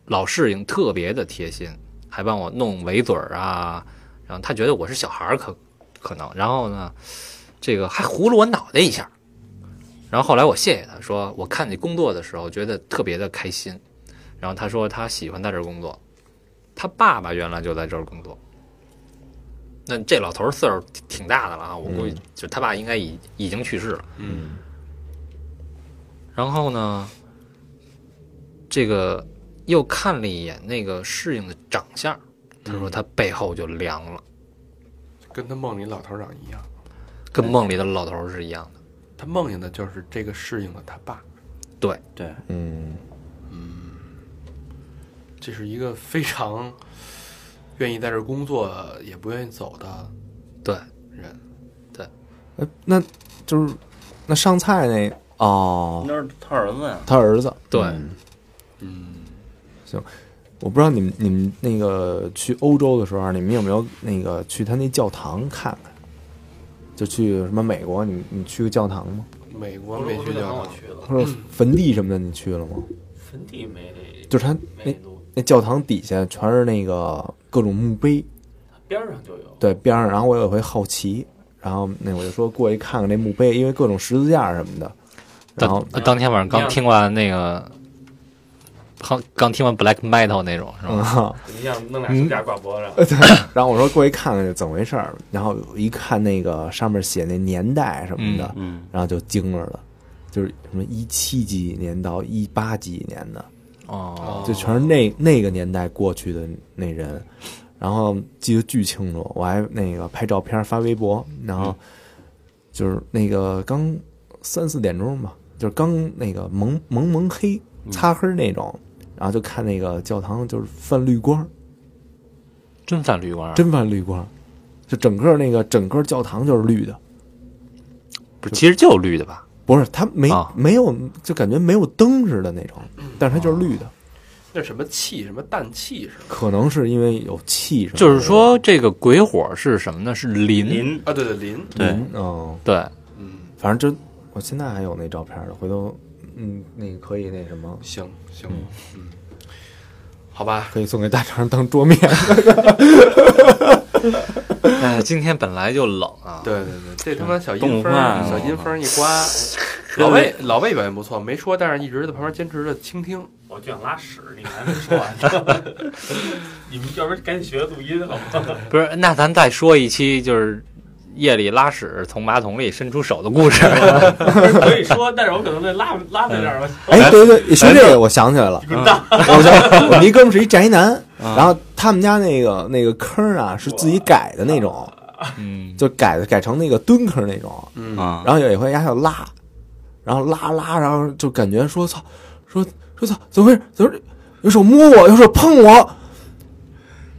Speaker 4: 老侍应特别的贴心，还帮我弄围嘴儿啊，然后他觉得我是小孩儿可可能，然后呢，这个还糊了我脑袋一下。然后后来我谢谢他说，我看你工作的时候觉得特别的开心。然后他说他喜欢在这儿工作，他爸爸原来就在这儿工作。那这老头儿岁数挺挺大的了啊，我估计就他爸应该已已经去世了。
Speaker 2: 嗯
Speaker 4: 然后呢，这个又看了一眼那个适应的长相，他说他背后就凉了，
Speaker 2: 跟他梦里老头长一样，
Speaker 4: 跟梦里的老头是一样的。
Speaker 2: 他梦见的就是这个适应的他爸，
Speaker 4: 对，
Speaker 5: 对，
Speaker 3: 嗯。
Speaker 2: 嗯，这是一个非常愿意在这儿工作也不愿意走的
Speaker 4: 对，
Speaker 2: 人。
Speaker 3: 呃那就是那上菜那哦，
Speaker 5: 那是他儿子呀。
Speaker 3: 他儿子，
Speaker 4: 对。
Speaker 3: 嗯
Speaker 2: 嗯，
Speaker 3: 我不知道你们你们那个去欧洲的时候啊，你们有没有那个去他那教堂看看？就去什么美国，你你去过教堂吗？
Speaker 2: 美国没去教堂，
Speaker 6: 我去了，
Speaker 3: 或者坟地什么的，你去了吗？
Speaker 6: 坟地没
Speaker 3: 就是他那，那教堂底下全是那个各种墓碑，
Speaker 6: 边上就有。
Speaker 3: 对边上。然后我有一回好奇，然后那我就说过去看看那墓碑，因为各种十字架什么的。然后
Speaker 4: 当当天晚上刚听完那个，刚刚听完 black metal 那种是吧？
Speaker 3: 嗯，
Speaker 6: 你想弄俩手架挂脖上，
Speaker 3: 然后我说过去看看是怎么回事儿，然后一看那个上面写那年代什么的，
Speaker 5: 嗯，
Speaker 3: 然后就惊着了，就是什么一七几年到一八几年的，
Speaker 4: 哦，
Speaker 3: 就全是那那个年代过去的那人，然后记得巨清楚，我还那个拍照片发微博，然后就是那个刚三四点钟吧，就是刚那个蒙蒙蒙黑擦黑那种，然后就看那个教堂就是泛绿光，
Speaker 4: 真泛绿光，
Speaker 3: 真泛绿光，就整个那个整个教堂就是绿的，
Speaker 4: 不是，其实就是绿的吧？
Speaker 3: 不是它没、
Speaker 4: 啊。
Speaker 3: 没有就感觉没有灯似的那种，但是它就是绿的，
Speaker 2: 那什么气，什么氮气是吧？
Speaker 3: 可能是因为有气什么，
Speaker 4: 就是说这个鬼火是什么呢？是磷，
Speaker 5: 林
Speaker 2: 啊，对对，磷，
Speaker 5: 对。
Speaker 3: 嗯哦。
Speaker 4: 对，
Speaker 2: 嗯，
Speaker 3: 反正就我现在还有那照片呢，回头嗯，那个可以那什么，
Speaker 2: 行行，嗯，好吧，
Speaker 3: 可以送给大肠当桌面。
Speaker 4: 哎，今天本来就冷啊，
Speaker 2: 对对对，这他妈小
Speaker 5: 冻
Speaker 2: 阴风小阴风儿一刮，老魏老魏表现不错，没说，但是一直在旁边坚持着倾听。
Speaker 6: 我就想拉屎，你们还没说完。你们要不然赶紧学录音好吗？
Speaker 4: 不是，那咱再说一期就是夜里拉屎从马桶里伸出手的故事。
Speaker 6: 可以说，但是我可能得拉拉在这儿吧。
Speaker 3: 哎，对对，一说这个我想起来了，
Speaker 6: 滚蛋！
Speaker 3: 我想我们一哥们是一宅男，
Speaker 5: 啊
Speaker 3: 然后他们家那个那个坑啊是自己改的那种，
Speaker 4: 嗯，
Speaker 3: 就改的改成那个蹲坑那种。
Speaker 2: 嗯
Speaker 5: 啊，
Speaker 3: 然后有一回丫要拉，然后拉拉，然后就感觉说操，说说操，怎么回事？怎么有手摸我，有手碰我，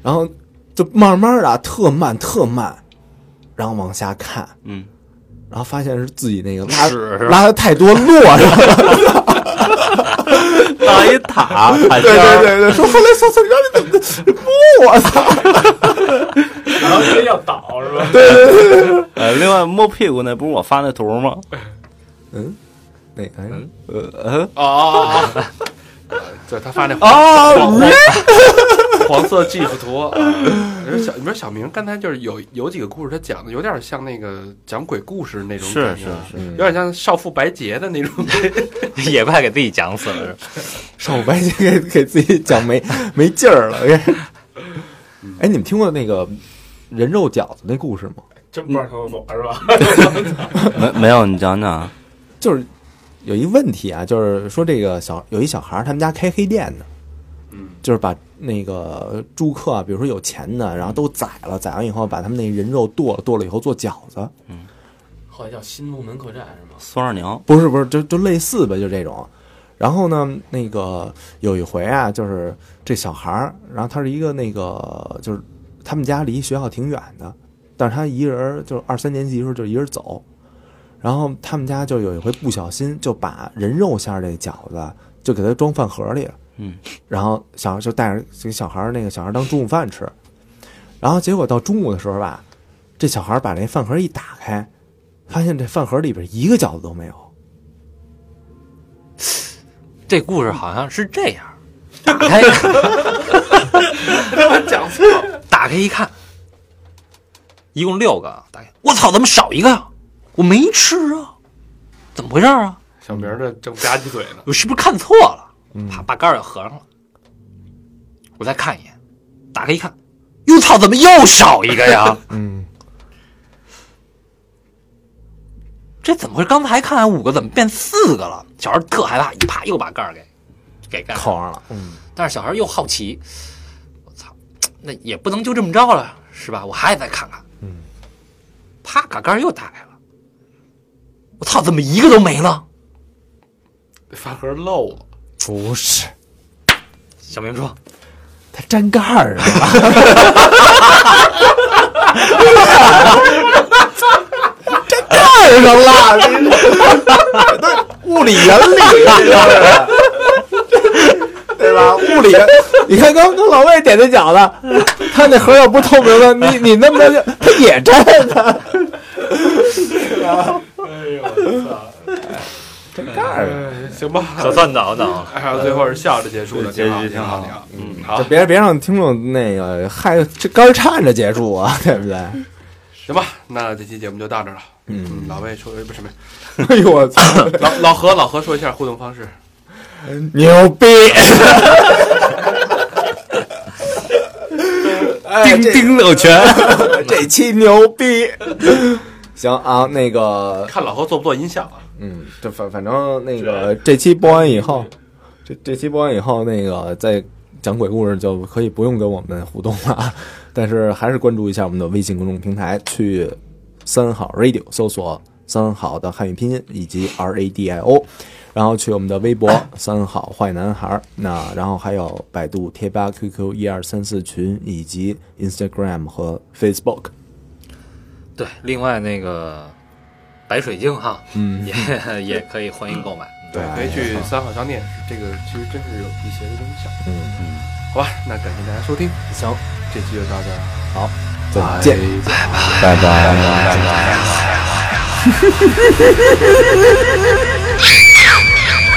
Speaker 3: 然后就慢慢的特慢特慢，然后往下看，
Speaker 5: 嗯，
Speaker 3: 然后发现是自己那个拉拉的太多落上了，
Speaker 5: 搭一塔，
Speaker 3: 对对对对，说后来操操，让你怎么摸我操？
Speaker 6: 然后人要倒是吧？
Speaker 5: 呃，另外摸屁股那不是我发那图吗？
Speaker 3: 嗯，那个呀
Speaker 5: 呃呃，
Speaker 2: 哦，对他发那
Speaker 3: 啊，
Speaker 2: 黄色 GIF 图。啊你说小，你说小明刚才就是有有几个故事，他讲的有点像那个讲鬼故事那种
Speaker 5: 是
Speaker 2: 感觉啊
Speaker 5: 是
Speaker 3: 嗯
Speaker 2: 有点像少妇白洁的那种。
Speaker 4: 也快给自己讲死了。是吧
Speaker 3: 少白洁给给自己讲没没劲儿了。哎，你们听过那个人肉饺子那故事吗？
Speaker 6: 真不知道他走是吧？
Speaker 5: 没没有，你讲讲。
Speaker 3: 就是有一问题啊，就是说这个小有一小孩儿，他们家开黑店的，
Speaker 2: 嗯，
Speaker 3: 就是把那个住客啊，比如说有钱的，然后都宰了，宰完以后把他们那人肉剁了，剁了以后做饺子，
Speaker 6: 后来叫新龙门客栈是吗？
Speaker 5: 孙二娘，
Speaker 3: 不是不是，就就类似吧，就这种。然后呢，那个有一回啊，就是这小孩儿，然后他是一个那个，就是他们家离学校挺远的，但是他一人就是二三年级的时候就一人走，然后他们家就有一回不小心就把人肉馅儿这饺子就给它装饭盒里了，
Speaker 5: 嗯，
Speaker 3: 然后小孩就带着给小孩那个小孩当中午饭吃，然后结果到中午的时候吧，这小孩把那饭盒一打开，发现这饭盒里边一个饺子都没有。
Speaker 4: 这故事好像是这样，打开
Speaker 2: 讲错。
Speaker 4: 打开一看，一共六个，打开，我操，怎么少一个呀？我没吃啊，怎么回事啊？
Speaker 2: 小明这正吧唧嘴呢。
Speaker 4: 我是不是看错了？
Speaker 3: 嗯
Speaker 4: 啪，把盖儿也合上了。我再看一眼，打开一看，哟操，怎么又少一个呀？
Speaker 3: 嗯，
Speaker 4: 这怎么回事？刚才还看五个，怎么变四个了？小孩特害怕，一啪又把盖儿给给盖
Speaker 3: 扣上了，嗯，
Speaker 4: 但是小孩又好奇，我操，那也不能就这么着了，是吧？我还得再看看。
Speaker 3: 嗯，
Speaker 4: 啪，把盖儿又打开了。我操，怎么一个都没了？
Speaker 2: 饭盒漏了，
Speaker 3: 不是，
Speaker 4: 小明说
Speaker 3: 它粘 盖儿上了，粘盖儿上了，这物理原理，对吧？物理，你看刚刚老魏点的饺子，他那盒要不透明的，你你那么着，它也粘的，
Speaker 2: 哎 呦我操！
Speaker 3: 粘盖儿上。
Speaker 2: 哎行吧，
Speaker 4: 小蒜捣捣，
Speaker 2: 哎呀，最后是笑着结束的，
Speaker 5: 结局
Speaker 2: 挺好，
Speaker 5: 挺好。
Speaker 2: 嗯，好，
Speaker 3: 别别让听众那个害这肝儿颤着结束啊，对不对？
Speaker 2: 行吧，那这期节目就到这儿了。
Speaker 3: 嗯，
Speaker 2: 嗯，老魏说不是什么，
Speaker 3: 哎呦我操，
Speaker 2: 老老何老何说一下互动方式。
Speaker 3: 牛逼！
Speaker 5: 丁丁乐拳，
Speaker 3: 这期牛逼。行啊，那个，
Speaker 2: 看老何做不做音效啊？
Speaker 3: 嗯，这反反正那个这期播完以后，这这期播完以后，那个再讲鬼故事就可以不用跟我们互动了，但是还是关注一下我们的微信公众平台，去三好 radio 搜索三好的汉语拼音以及 R A D I O，然后去我们的微博 三好坏男孩儿，那然后还有百度贴吧、QQ 一二三四群以及 Instagram 和 Facebook。
Speaker 4: 对，另外那个白水晶哈，
Speaker 3: 嗯。
Speaker 4: 也 也可以欢迎购买。
Speaker 3: 对
Speaker 2: 可以去三好商店，这个其实真是有辟邪的功效。
Speaker 3: 嗯，
Speaker 2: 好吧，那感谢大家收听，
Speaker 3: 行，
Speaker 2: 这期就到这儿，好
Speaker 3: 再见。
Speaker 5: 拜拜。拜拜。